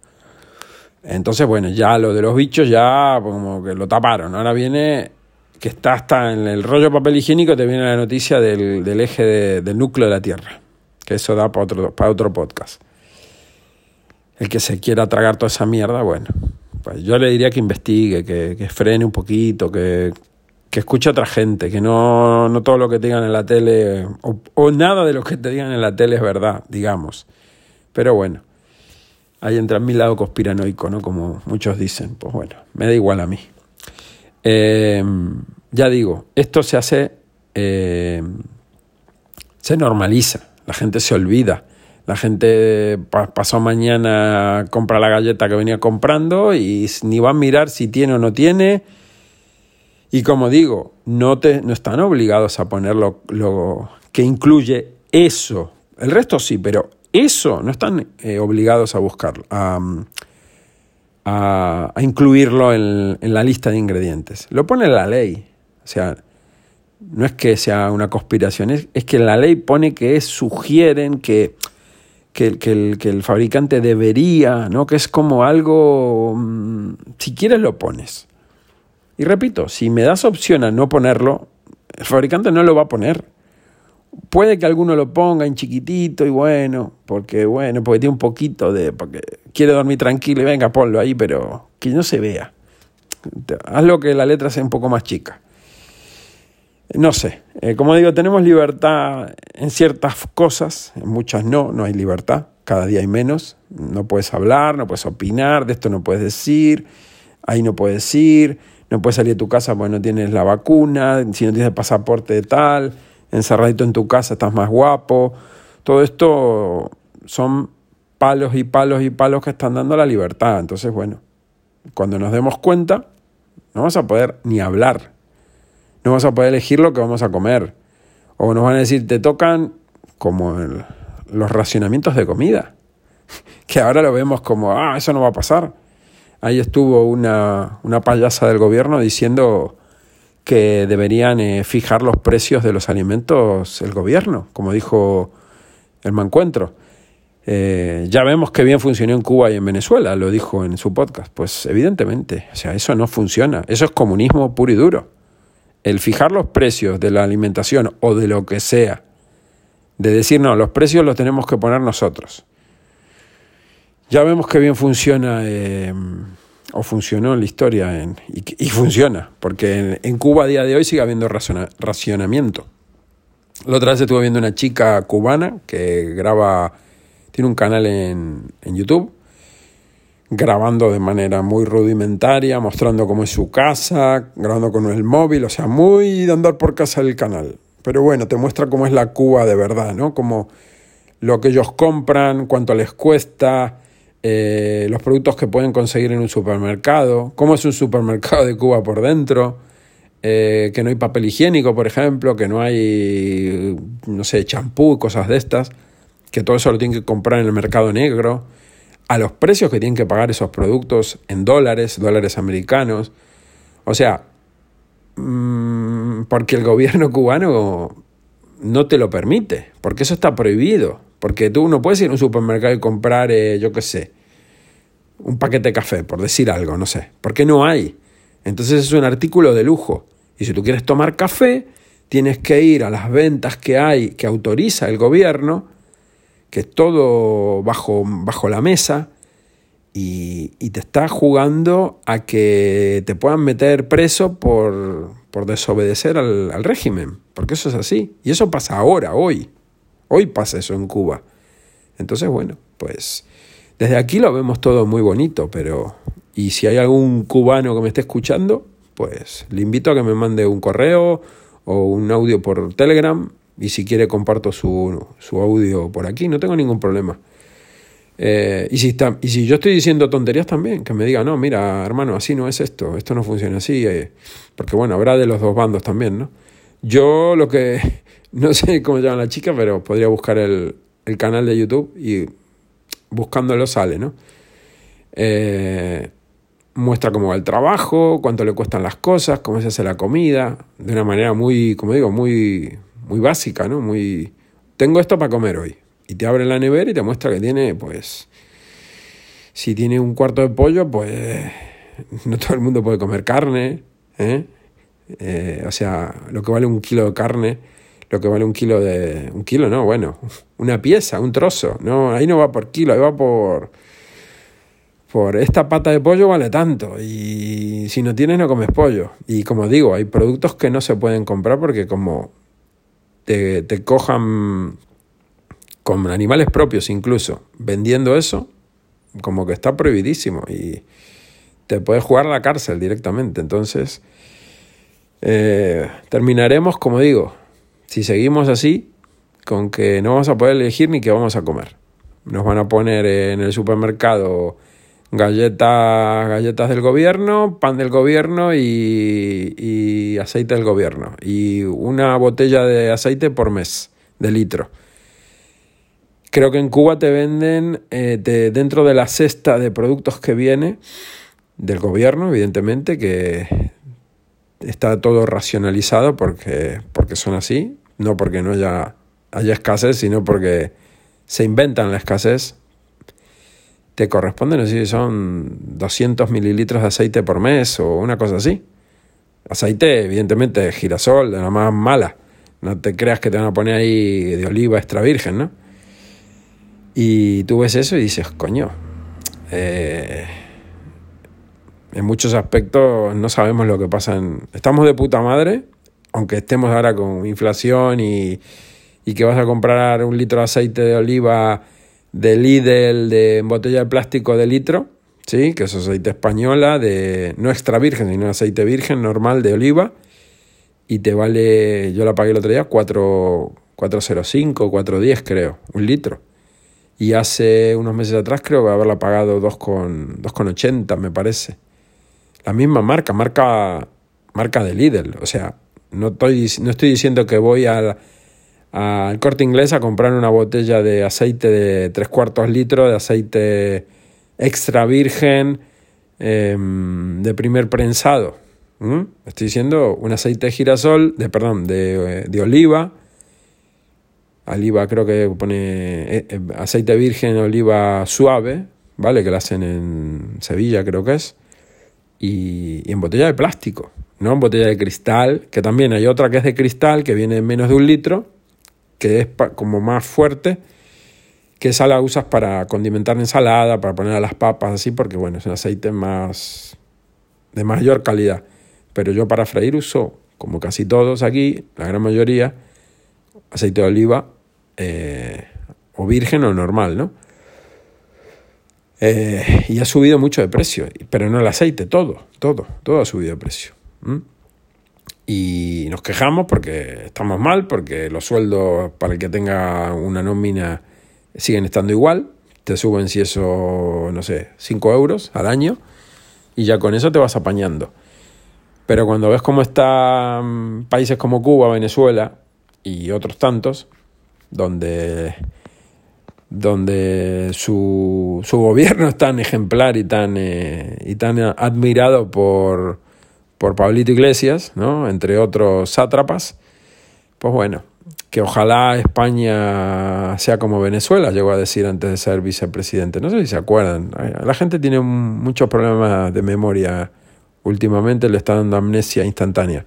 Entonces, bueno, ya lo de los bichos ya como que lo taparon. Ahora viene que está hasta en el rollo papel higiénico, te viene la noticia del, eje del núcleo de la Tierra, que eso da para otro, para otro podcast. El que se quiera tragar toda esa mierda, bueno, pues yo le diría que investigue, que, frene un poquito, que, escuche a otra gente, que no, no, todo lo que te digan en la tele, o, nada de lo que te digan en la tele es verdad, digamos. Pero bueno, ahí entra mi lado conspiranoico, ¿no? Como muchos dicen. Pues bueno, me da igual a mí. Em, ya digo, esto se hace, em, se normaliza, la gente se olvida. La gente pasó mañana compra la galleta que venía comprando y ni va a mirar si tiene o no tiene. Y como digo, no, te, no están obligados a poner lo, que incluye eso. El resto sí, pero eso no están eh, obligados a buscarlo, a, incluirlo en, en, la lista de ingredientes. Lo pone la ley. O sea, no es que sea una conspiración, es, es que la ley pone que sugieren que que, el, que el fabricante debería, ¿no? que es como algo, mm, si quieres lo pones. Y repito, si me das opción a no ponerlo, el fabricante no lo va a poner. Puede que alguno lo ponga en chiquitito y bueno, porque bueno, porque tiene un poquito de, porque quiere dormir tranquilo y venga, ponlo ahí, pero que no se vea. Hazlo que la letra sea un poco más chica. No sé, eh, como digo, tenemos libertad en ciertas cosas, en muchas no, no hay libertad, cada día hay menos, no puedes hablar, no puedes opinar, de esto no puedes decir, ahí no puedes ir, no puedes salir de tu casa porque no tienes la vacuna, si no tienes pasaporte de tal, encerradito en tu casa estás más guapo, todo esto son palos y palos y palos que están dando la libertad, entonces bueno, cuando nos demos cuenta, no vamos a poder ni hablar no vamos a poder elegir lo que vamos a comer. O nos van a decir, te tocan como los racionamientos de comida, [LAUGHS] que ahora lo vemos como, ah, eso no va a pasar. Ahí estuvo una, una payasa del gobierno diciendo que deberían eh, fijar los precios de los alimentos el gobierno, como dijo el mancuentro. Eh, ya vemos que bien funcionó en Cuba y en Venezuela, lo dijo en su podcast. Pues evidentemente, o sea, eso no funciona. Eso es comunismo puro y duro el fijar los precios de la alimentación o de lo que sea, de decir, no, los precios los tenemos que poner nosotros. Ya vemos que bien funciona, eh, o funcionó en la historia, y, funciona, porque en, Cuba a día de hoy sigue habiendo racionamiento. La otra vez estuve viendo una chica cubana que graba, tiene un canal en, en YouTube, grabando de manera muy rudimentaria, mostrando cómo es su casa, grabando con el móvil, o sea, muy de andar por casa del canal. Pero bueno, te muestra cómo es la Cuba de verdad, ¿no? Como lo que ellos compran, cuánto les cuesta, eh, los productos que pueden conseguir en un supermercado, cómo es un supermercado de Cuba por dentro, eh, que no hay papel higiénico, por ejemplo, que no hay, no sé, champú, cosas de estas, que todo eso lo tienen que comprar en el mercado negro, a los precios que tienen que pagar esos productos en dólares, dólares americanos. O sea, mm, porque el gobierno cubano no te lo permite, porque eso está prohibido, porque tú no puedes ir a un supermercado y comprar, eh, yo qué sé, un paquete de café, por decir algo, no sé, porque no hay. Entonces es un artículo de lujo. Y si tú quieres tomar café, tienes que ir a las ventas que hay, que autoriza el gobierno, que es todo bajo, bajo la mesa, y, te está jugando a que te puedan meter preso por, por desobedecer al, al, régimen, porque eso es así. Y eso pasa ahora, hoy. Hoy pasa eso en Cuba. Entonces, bueno, pues desde aquí lo vemos todo muy bonito, pero... Y si hay algún cubano que me esté escuchando, pues le invito a que me mande un correo o un audio por Telegram y si quiere comparto su, su audio por aquí, no tengo ningún problema. Eh, y, si está, y si yo estoy diciendo tonterías también, que me diga, no, mira, hermano, así no es esto, esto no funciona así, eh, porque bueno, habrá de los dos bandos también, ¿no? Yo lo que, no sé cómo llama la chica, pero podría buscar el, el canal de YouTube y buscándolo sale, ¿no? Eh, muestra cómo va el trabajo, cuánto le cuestan las cosas, cómo se hace la comida, de una manera muy, como digo, muy, muy básica, ¿no? Muy, tengo esto para comer hoy. Y te abre la nevera y te muestra que tiene, pues, si tiene un cuarto de pollo, pues, no todo el mundo puede comer carne, ¿eh? Eh, o sea, lo que vale un kilo de carne, lo que vale un kilo de... Un kilo, no, bueno, [LAUGHS] una pieza, un trozo, no, ahí no va por kilo, ahí va por por esta pata de pollo vale tanto y si no tienes no comes pollo. Y como digo, hay productos que no se pueden comprar porque como te, te cojan con animales propios incluso vendiendo eso, como que está prohibidísimo y te puedes jugar a la cárcel directamente. Entonces, eh, terminaremos, como digo, si seguimos así, con que no vamos a poder elegir ni qué vamos a comer. Nos van a poner en el supermercado galletas, galletas del gobierno, pan del gobierno y, aceite del gobierno. Y una botella de aceite por mes, de litro. Creo que en Cuba te venden eh, dentro de la cesta de productos que viene del gobierno, evidentemente, que está todo racionalizado porque, porque son así, no porque no haya, haya escasez, sino porque se inventan la escasez te corresponde, no sé si son 200 mililitros de aceite por mes o una cosa así. Aceite, evidentemente, de girasol, de la más mala. No te creas que te van a poner ahí de oliva extra virgen, ¿no? Y tú ves eso y dices, coño, eh, en muchos aspectos no sabemos lo que pasa. En... Estamos de puta madre, aunque estemos ahora con inflación y, y que vas a comprar un litro de aceite de oliva de Lidl de botella de plástico de litro, ¿sí? que es aceite española, de, no extra virgen, sino aceite virgen normal de oliva, y te vale, yo la pagué el otro día, 4, 405, 410 creo, un litro. Y hace unos meses atrás creo que haberla pagado 2,80 me parece. La misma marca, marca, marca de Lidl. O sea, no estoy, no estoy diciendo que voy a al corte inglés a comprar una botella de aceite de tres cuartos litro de aceite extra virgen em, de primer prensado. Estoy diciendo un aceite de girasol, de perdón, de, de oliva. Oliva creo que pone eh, eh, aceite virgen oliva suave, ¿vale? Que la hacen en Sevilla creo que es. Y, y en botella de plástico, no en botella de cristal, que también hay otra que es de cristal, que viene en menos de un litro que es como más fuerte, que esa la usas para condimentar ensalada, para poner a las papas así, porque bueno, es un aceite más de mayor calidad. Pero yo para freír uso, como casi todos aquí, la gran mayoría, aceite de oliva eh, o virgen o normal, ¿no? Eh, y ha subido mucho de precio, pero no el aceite, todo, todo, todo ha subido de precio y nos quejamos porque estamos mal, porque los sueldos para el que tenga una nómina siguen estando igual, te suben si eso, no sé, 5 euros al año y ya con eso te vas apañando. Pero cuando ves cómo están países como Cuba, Venezuela y otros tantos, donde, donde su, su gobierno es tan ejemplar y tan, eh, y tan admirado por, por Pablito Iglesias, ¿no? entre otros sátrapas, pues bueno, que ojalá España sea como Venezuela, llegó a decir antes de ser vicepresidente. No sé si se acuerdan. La gente tiene muchos problemas de memoria últimamente, le está dando amnesia instantánea.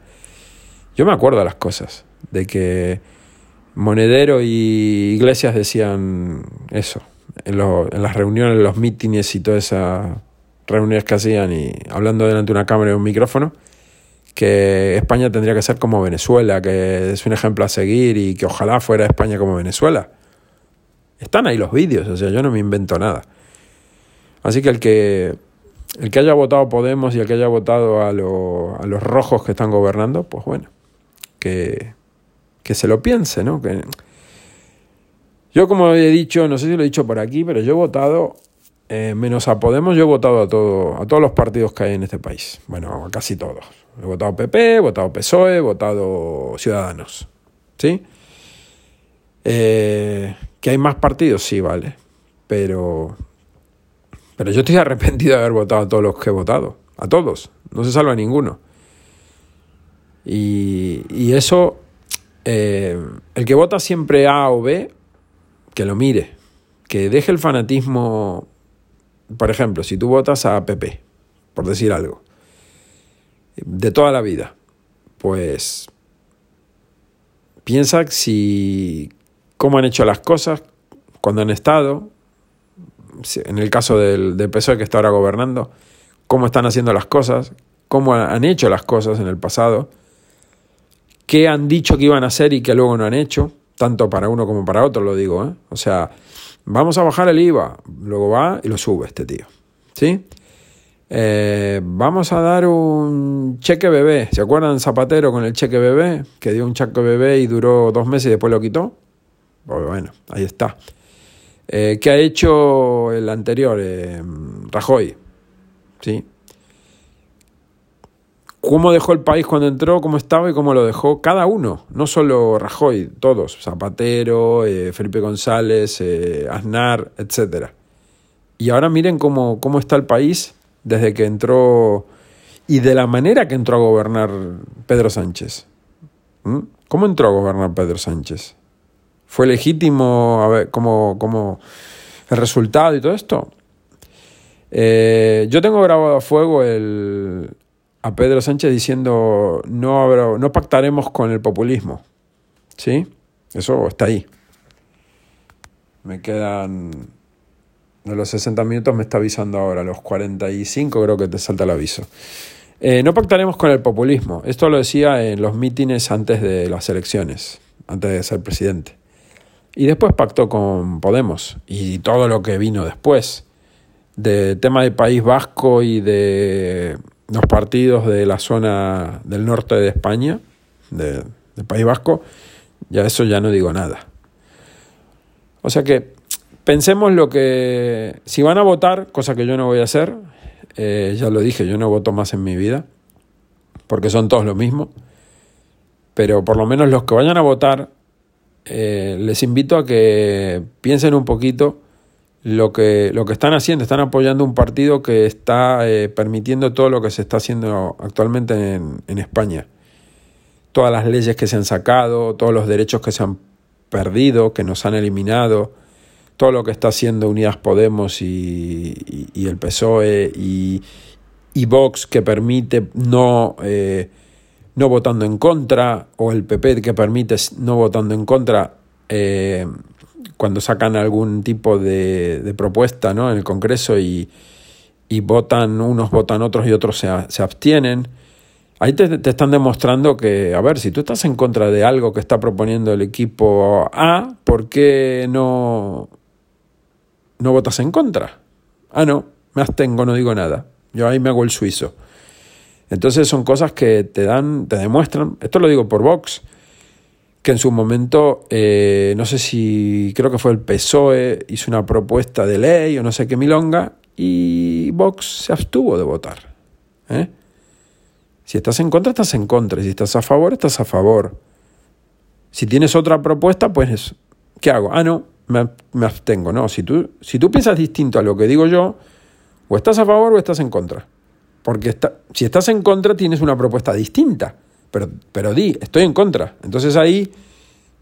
Yo me acuerdo de las cosas, de que Monedero y Iglesias decían eso, en, en las reuniones, en los mítines y todas esas reuniones que hacían y hablando delante de una cámara y un micrófono que España tendría que ser como Venezuela, que es un ejemplo a seguir y que ojalá fuera España como Venezuela. Están ahí los vídeos, o sea, yo no me invento nada. Así que el que, el que haya votado Podemos y el que haya votado a, a los rojos que están gobernando, pues bueno, que, que se lo piense, ¿no? Que, yo como he dicho, no sé si lo he dicho por aquí, pero yo he votado, eh, menos a Podemos, yo he votado a, todo, a todos los partidos que hay en este país. Bueno, a casi todos. He votado PP, he votado PSOE, he votado Ciudadanos. ¿Sí? Eh, ¿Que hay más partidos? Sí, vale. Pero, pero yo estoy [LAUGHS] arrepentido de haber votado a todos los que he votado. A todos. No se salva ninguno. Y, y eso, eh, el que vota siempre A o B, que lo mire. Que deje el fanatismo. Por ejemplo, si tú votas a PP, por decir algo de toda la vida. Pues piensa si cómo han hecho las cosas cuando han estado, en el caso del, del PSOE que está ahora gobernando, cómo están haciendo las cosas, cómo han hecho las cosas en el pasado, qué han dicho que iban a hacer y que luego no han hecho, tanto para uno como para otro lo digo, ¿eh? o sea, vamos a bajar el IVA, luego va y lo sube este tío, ¿sí? Eh, vamos a dar un cheque bebé. ¿Se acuerdan Zapatero con el cheque bebé? Que dio un cheque bebé y duró dos meses y después lo quitó. Pues bueno, ahí está. Eh, ¿Qué ha hecho el anterior? Eh, Rajoy. ¿Sí? ¿Cómo dejó el país cuando entró? ¿Cómo estaba y cómo lo dejó? Cada uno, no solo Rajoy, todos. Zapatero, Felipe González, Aznar, etc. Y ahora miren cómo, cómo está el país desde que entró y de la manera que entró a gobernar Pedro Sánchez. ¿Mm? ¿Cómo entró a gobernar Pedro Sánchez? ¿Fue legítimo a ver, como el resultado y todo esto? Eh, yo tengo grabado a fuego el, a Pedro Sánchez diciendo no, no pactaremos con el populismo. ¿Sí? Eso está ahí. Me quedan de los 60 minutos me está avisando ahora, los 45 creo que te salta el aviso. Eh, no pactaremos con el populismo. Esto lo decía en los mítines antes de las elecciones, antes de ser presidente. Y después pactó con Podemos y todo lo que vino después. De tema del País Vasco y de los partidos de la zona del norte de España, del País Vasco, ya eso ya no digo nada. O sea que pensemos lo que, si van a votar, cosa que yo no voy a hacer, eh, ya lo dije, yo no voto más en mi vida, porque son todos lo mismo, pero por lo menos los que vayan a votar, eh, les invito a que piensen un poquito lo que, lo que están haciendo, están apoyando un partido que está eh, permitiendo todo lo que se está haciendo actualmente en, en España. Todas las leyes que se han sacado, todos los derechos que se han perdido, que nos han eliminado, todo lo que está haciendo Unidas Podemos y, el PSOE y, Vox que permite no, eh, no votando en contra, o el PP que permite no votando en contra eh, cuando sacan algún tipo de, propuesta ¿no? en el Congreso y, votan, unos votan otros y otros se, se abstienen. Ahí te, te, están demostrando que, a ver, si tú estás en contra de algo que está proponiendo el equipo A, ¿por qué no, no votas en contra. Ah, no, me abstengo, no digo nada. Yo ahí me hago el suizo. Entonces son cosas que te dan, te demuestran, esto lo digo por Vox, que en su momento, eh, no sé si, creo que fue el PSOE, hizo una propuesta de ley o no sé qué milonga, y Vox se abstuvo de votar. ¿eh? Si estás en contra, estás en contra, si estás a favor, estás a favor. Si tienes otra propuesta, pues, ¿qué hago? Ah, no, me, me abstengo. No, si tú, si tú piensas distinto a lo que digo yo, o estás a favor o estás en contra. Porque está, si estás en contra, tienes una propuesta distinta. Pero, pero di, estoy en contra. Entonces ahí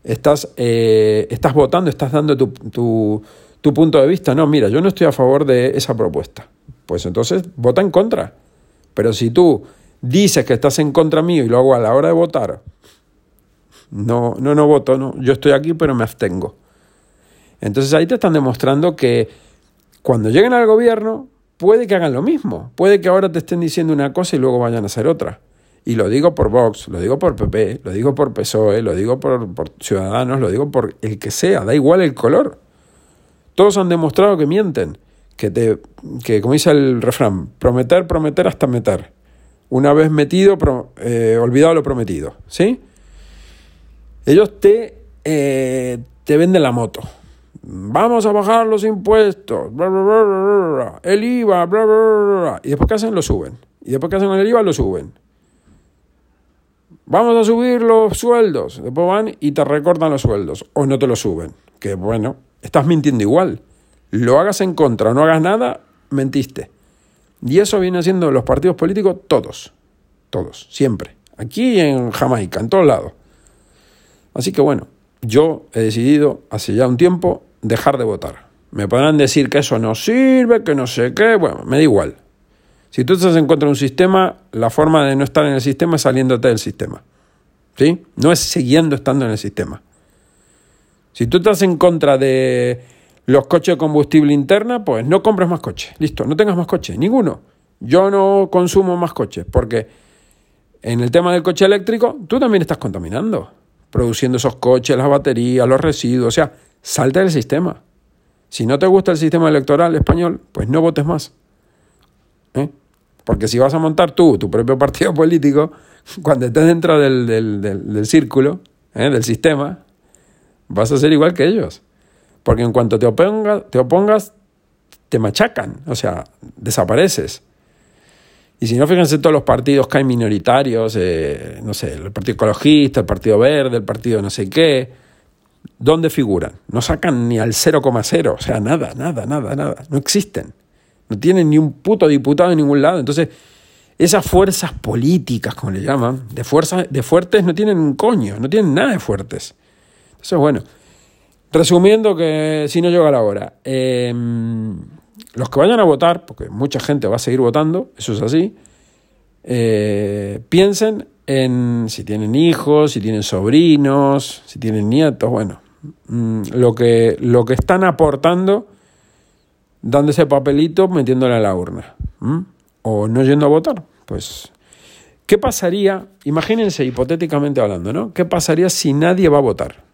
estás, eh, estás votando, estás dando tu, tu, tu punto de vista. No, mira, yo no estoy a favor de esa propuesta. Pues entonces vota en contra. Pero si tú dices que estás en contra mío y luego a la hora de votar, no, no, no voto, no, yo estoy aquí pero me abstengo. Entonces ahí te están demostrando que cuando lleguen al gobierno puede que hagan lo mismo, puede que ahora te estén diciendo una cosa y luego vayan a hacer otra. Y lo digo por Vox, lo digo por PP, lo digo por PSOE, lo digo por, Ciudadanos, lo digo por el que sea, da igual el color. Todos han demostrado que mienten, que, te, que como dice el refrán, prometer, prometer hasta meter. Una vez metido, eh, olvidado lo prometido. ¿Sí? Ellos te, eh, te venden la moto. Vamos a bajar los impuestos, el IVA, y después que hacen lo suben. Y después que hacen el IVA lo suben. Vamos a subir los sueldos. Después van y te recortan los sueldos o no te lo suben. Que bueno, estás mintiendo igual. Lo hagas en contra o no hagas nada, mentiste. Y eso viene haciendo los partidos políticos todos. Todos, siempre. Aquí en Jamaica, en todos lados. Así que bueno, yo he decidido hace ya un tiempo dejar de votar. Me podrán decir que eso no sirve, que no sé qué, bueno, me da igual. Si tú estás en contra de un sistema, la forma de no estar en el sistema es saliéndote del sistema. ¿Sí? No es siguiendo estando en el sistema. Si tú estás en contra de los coches de combustible interna, pues no compres más coches. Listo, no tengas más coches, ninguno. Yo no consumo más coches porque en el tema del coche eléctrico tú también estás contaminando produciendo esos coches, las baterías, los residuos, o sea, salta del sistema. Si no te gusta el sistema electoral español, pues no votes más. ¿Eh? Porque si vas a montar tú tu propio [LAUGHS] partido político, cuando estés dentro del, del, círculo, ¿eh? del sistema, vas a ser igual que ellos. Porque en cuanto te, te opongas, te machacan, o sea, desapareces. Y si no, fíjense todos los partidos que hay minoritarios, eh, no sé, el Partido Ecologista, el Partido Verde, el Partido no sé qué, ¿dónde figuran? No sacan ni al 0,0, o sea, nada, nada, nada, nada, no existen. No tienen ni un puto diputado en ningún lado. Entonces, esas fuerzas políticas, como le llaman, de, fuerzas, de fuertes no tienen un coño, no tienen nada de fuertes. Entonces, bueno, resumiendo que si no llega la hora, eh, los que vayan a votar, porque mucha gente va a seguir votando, eso es así, eh, piensen en si tienen hijos, si tienen sobrinos, si tienen nietos, bueno, mm, lo, que, lo que están aportando dando ese papelito metiéndole a la urna. O no yendo a votar. Pues, ¿qué pasaría? Imagínense, hipotéticamente hablando, ¿no? ¿Qué pasaría si nadie va a votar?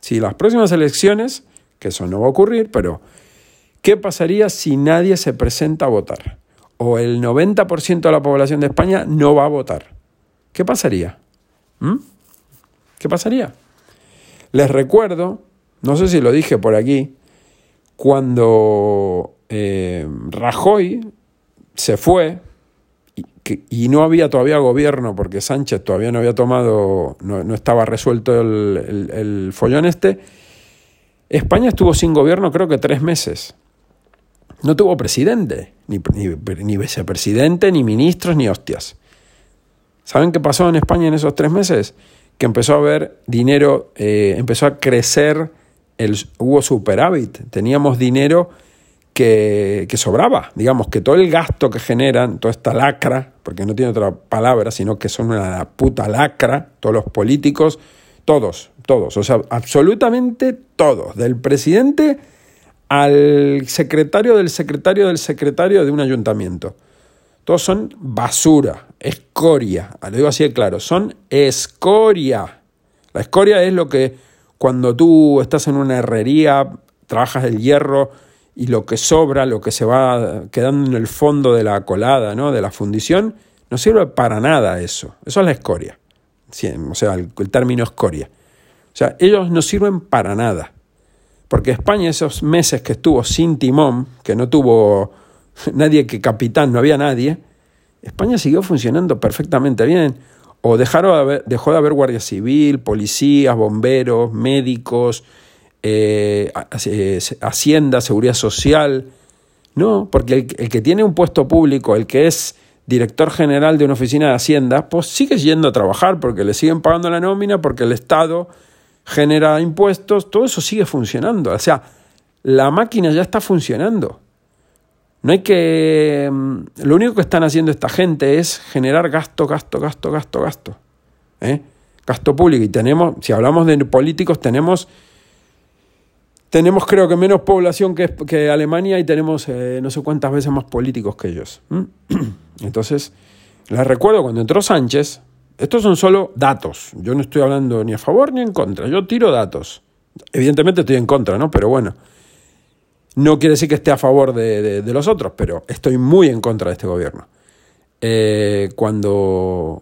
Si las próximas elecciones, que eso no va a ocurrir, pero ¿Qué pasaría si nadie se presenta a votar? O el 90% de la población de España no va a votar. ¿Qué pasaría? ¿Qué pasaría? Les recuerdo, no sé si lo dije por aquí, cuando eh, Rajoy se fue y, no había todavía gobierno porque Sánchez todavía no había tomado, no, estaba resuelto el, el follón este, España estuvo sin gobierno creo que tres meses. No tuvo presidente, ni, ni, vicepresidente, ni ministros, ni hostias. ¿Saben qué pasó en España en esos tres meses? Que empezó a haber dinero, eh, empezó a crecer, el, hubo superávit, teníamos dinero que, que, sobraba. Digamos que todo el gasto que generan, toda esta lacra, porque no tiene otra palabra, sino que son una puta lacra, todos los políticos, todos, todos, o sea, absolutamente todos, del presidente al secretario del secretario del secretario de un ayuntamiento. Todos son basura, escoria. Lo digo así de claro, son escoria. La escoria es lo que cuando tú estás en una herrería, trabajas el hierro y lo que sobra, lo que se va quedando en el fondo de la colada, ¿no? de la fundición, no sirve para nada eso. Eso es la escoria. o sea, el, el término escoria. O sea, ellos no sirven para nada. Porque España esos meses que estuvo sin timón, que no tuvo [LAUGHS] nadie que capitán, no había nadie, España siguió funcionando perfectamente bien. O dejaron dejó de haber guardia civil, policías, bomberos, médicos, eh, eh, hacienda, seguridad social. No, porque el, el, que tiene un puesto público, el que es director general de una oficina de hacienda, pues sigue yendo a trabajar porque le siguen pagando la nómina, porque el Estado genera impuestos, todo eso sigue funcionando. O sea, la máquina ya está funcionando. No hay que... Mm, lo único que están haciendo esta gente es generar gasto, gasto, gasto, gasto, gasto. ¿eh? Gasto público. Y tenemos, si hablamos de políticos, tenemos, tenemos creo que menos población que, Alemania y tenemos eh, no sé cuántas veces más políticos que ellos. [CLEARS THROAT] Entonces, les recuerdo cuando entró Sánchez, estos son solo datos. Yo no estoy hablando ni a favor ni en contra. Yo tiro datos. Evidentemente estoy en contra, ¿no? Pero bueno. No quiere decir que esté a favor de, los otros, pero estoy muy en contra de este gobierno. Eh, cuando,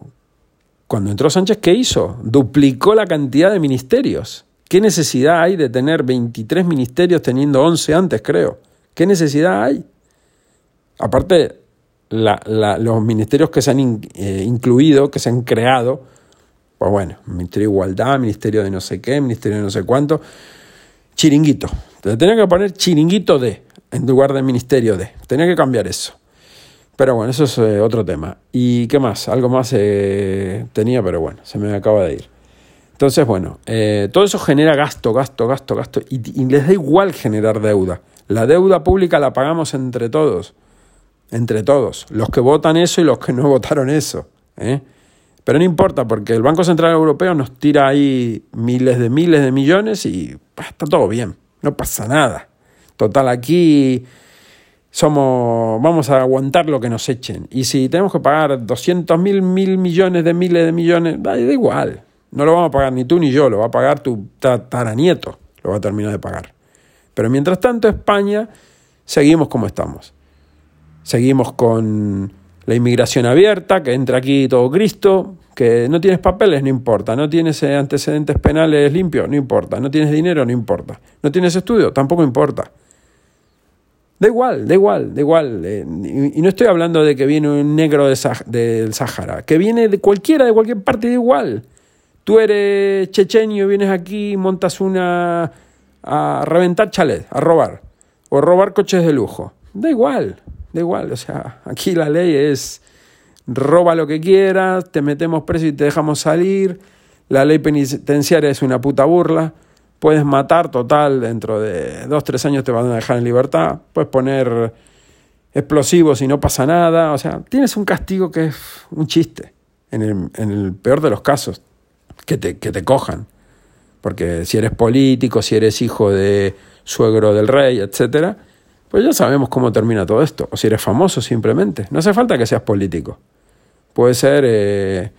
cuando entró Sánchez, ¿qué hizo? Duplicó la cantidad de ministerios. ¿Qué necesidad hay de tener 23 ministerios teniendo 11 antes, creo? ¿Qué necesidad hay? Aparte, los ministerios que se han eh, incluido, que se han creado, pues bueno, Ministerio de Igualdad, Ministerio de no sé qué, Ministerio de no sé cuánto, chiringuito. Tenía que poner chiringuito de en lugar de ministerio de. Tenía que cambiar eso. Pero bueno, eso es eh, otro tema. ¿Y qué más? Algo más eh, tenía, pero bueno, se me acaba de ir. Entonces, bueno, eh, todo eso genera gasto, gasto, gasto, gasto. Y, y, les da igual generar deuda. La deuda pública la pagamos entre todos. Entre todos. Los que votan eso y los que no [LAUGHS] votaron eso. Pero no importa, porque el Banco Central Europeo nos tira ahí miles de miles de millones y está todo bien. No pasa nada. Total, aquí somos, vamos a aguantar lo que nos echen. Y si tenemos que pagar 200 mil, mil millones de miles de millones, da, igual. No lo vamos a pagar ni tú ni yo, lo va a pagar tu tataranieto, lo va a terminar de pagar. Pero mientras tanto, España, seguimos como estamos. Seguimos con la inmigración abierta, que entra aquí todo Cristo, que no tienes papeles, no importa, no tienes eh, antecedentes penales limpios, no importa, no tienes dinero, no importa, no tienes estudio, tampoco importa. Da igual, da igual, da igual. Eh, y no estoy hablando de que viene un negro del Sahara, que viene de cualquiera, de cualquier parte, da igual. Tú eres chechenio, vienes aquí, montas una... a reventar chalet, a robar, o robar coches de lujo. Da igual, da igual, o sea, aquí la ley es roba lo que quieras, te metemos preso y te dejamos salir, la ley penitenciaria es una puta burla, puedes matar total, dentro de dos, tres años te van a dejar en libertad, puedes poner explosivos y no pasa nada, o sea, tienes un castigo que es un chiste, en el, en el peor de los casos, que te, que te cojan, porque si eres político, si eres hijo de suegro del rey, etcétera, pues ya sabemos cómo termina todo esto. O si eres famoso simplemente. No hace falta que seas político. Puede ser eh,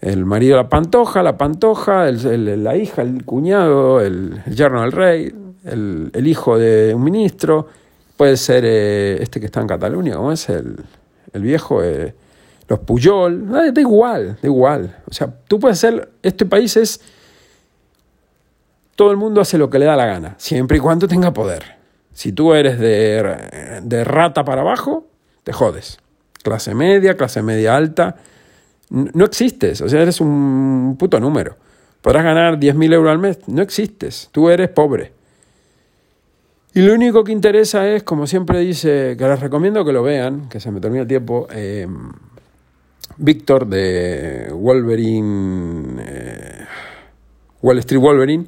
el marido de la pantoja, la pantoja, el, la hija, el cuñado, el, yerno del rey, el, hijo de un ministro. Puede ser eh, este que está en Cataluña, ¿cómo es? El, viejo, eh, los Puyol. Da, da igual, da igual. O sea, tú puedes ser, este país es, todo el mundo hace lo que le da la gana, siempre y cuando tenga poder. Si tú eres de, de rata para abajo, te jodes. Clase media, clase media alta, no existes, o sea, eres un puto número. Podrás ganar 10.000 euros al mes, no existes, tú eres pobre. Y lo único que interesa es, como siempre dice, que les recomiendo que lo vean, que se me termina el tiempo, eh, Víctor de Wolverine, eh, Wall Street Wolverine,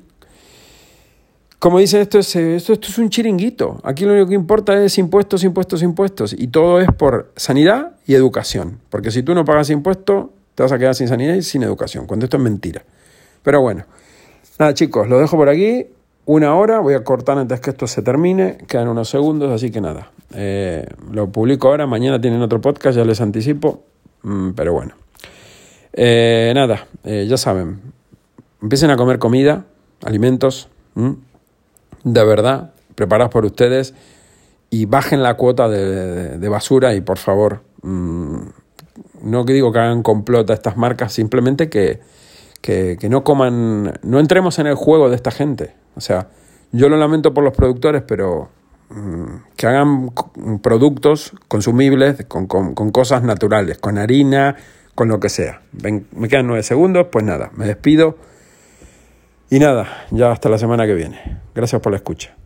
como dicen, esto es, esto, esto es un chiringuito. Aquí lo único que importa es impuestos, impuestos, impuestos. Y todo es por sanidad y educación. Porque si tú no pagas impuestos, te vas a quedar sin sanidad y sin educación. Cuando esto es mentira. Pero bueno. Nada, chicos, lo dejo por aquí. Una hora. Voy a cortar antes que esto se termine. Quedan unos segundos, así que nada. Eh, lo publico ahora. Mañana tienen otro podcast, ya les anticipo. Mm, pero bueno. Eh, nada, eh, ya saben. Empiecen a comer comida, alimentos de verdad, preparados por ustedes y bajen la cuota de, basura y por favor, mm, no que digo que hagan complot a estas marcas, simplemente que, que, que no coman, no entremos en el juego de esta gente. O sea, yo lo lamento por los productores, pero mm, que hagan productos consumibles con, con, con, cosas naturales, con harina, con lo que sea. Ven, me quedan nueve segundos, pues nada, me despido. Y nada, ya hasta la semana que viene. Gracias por la escucha.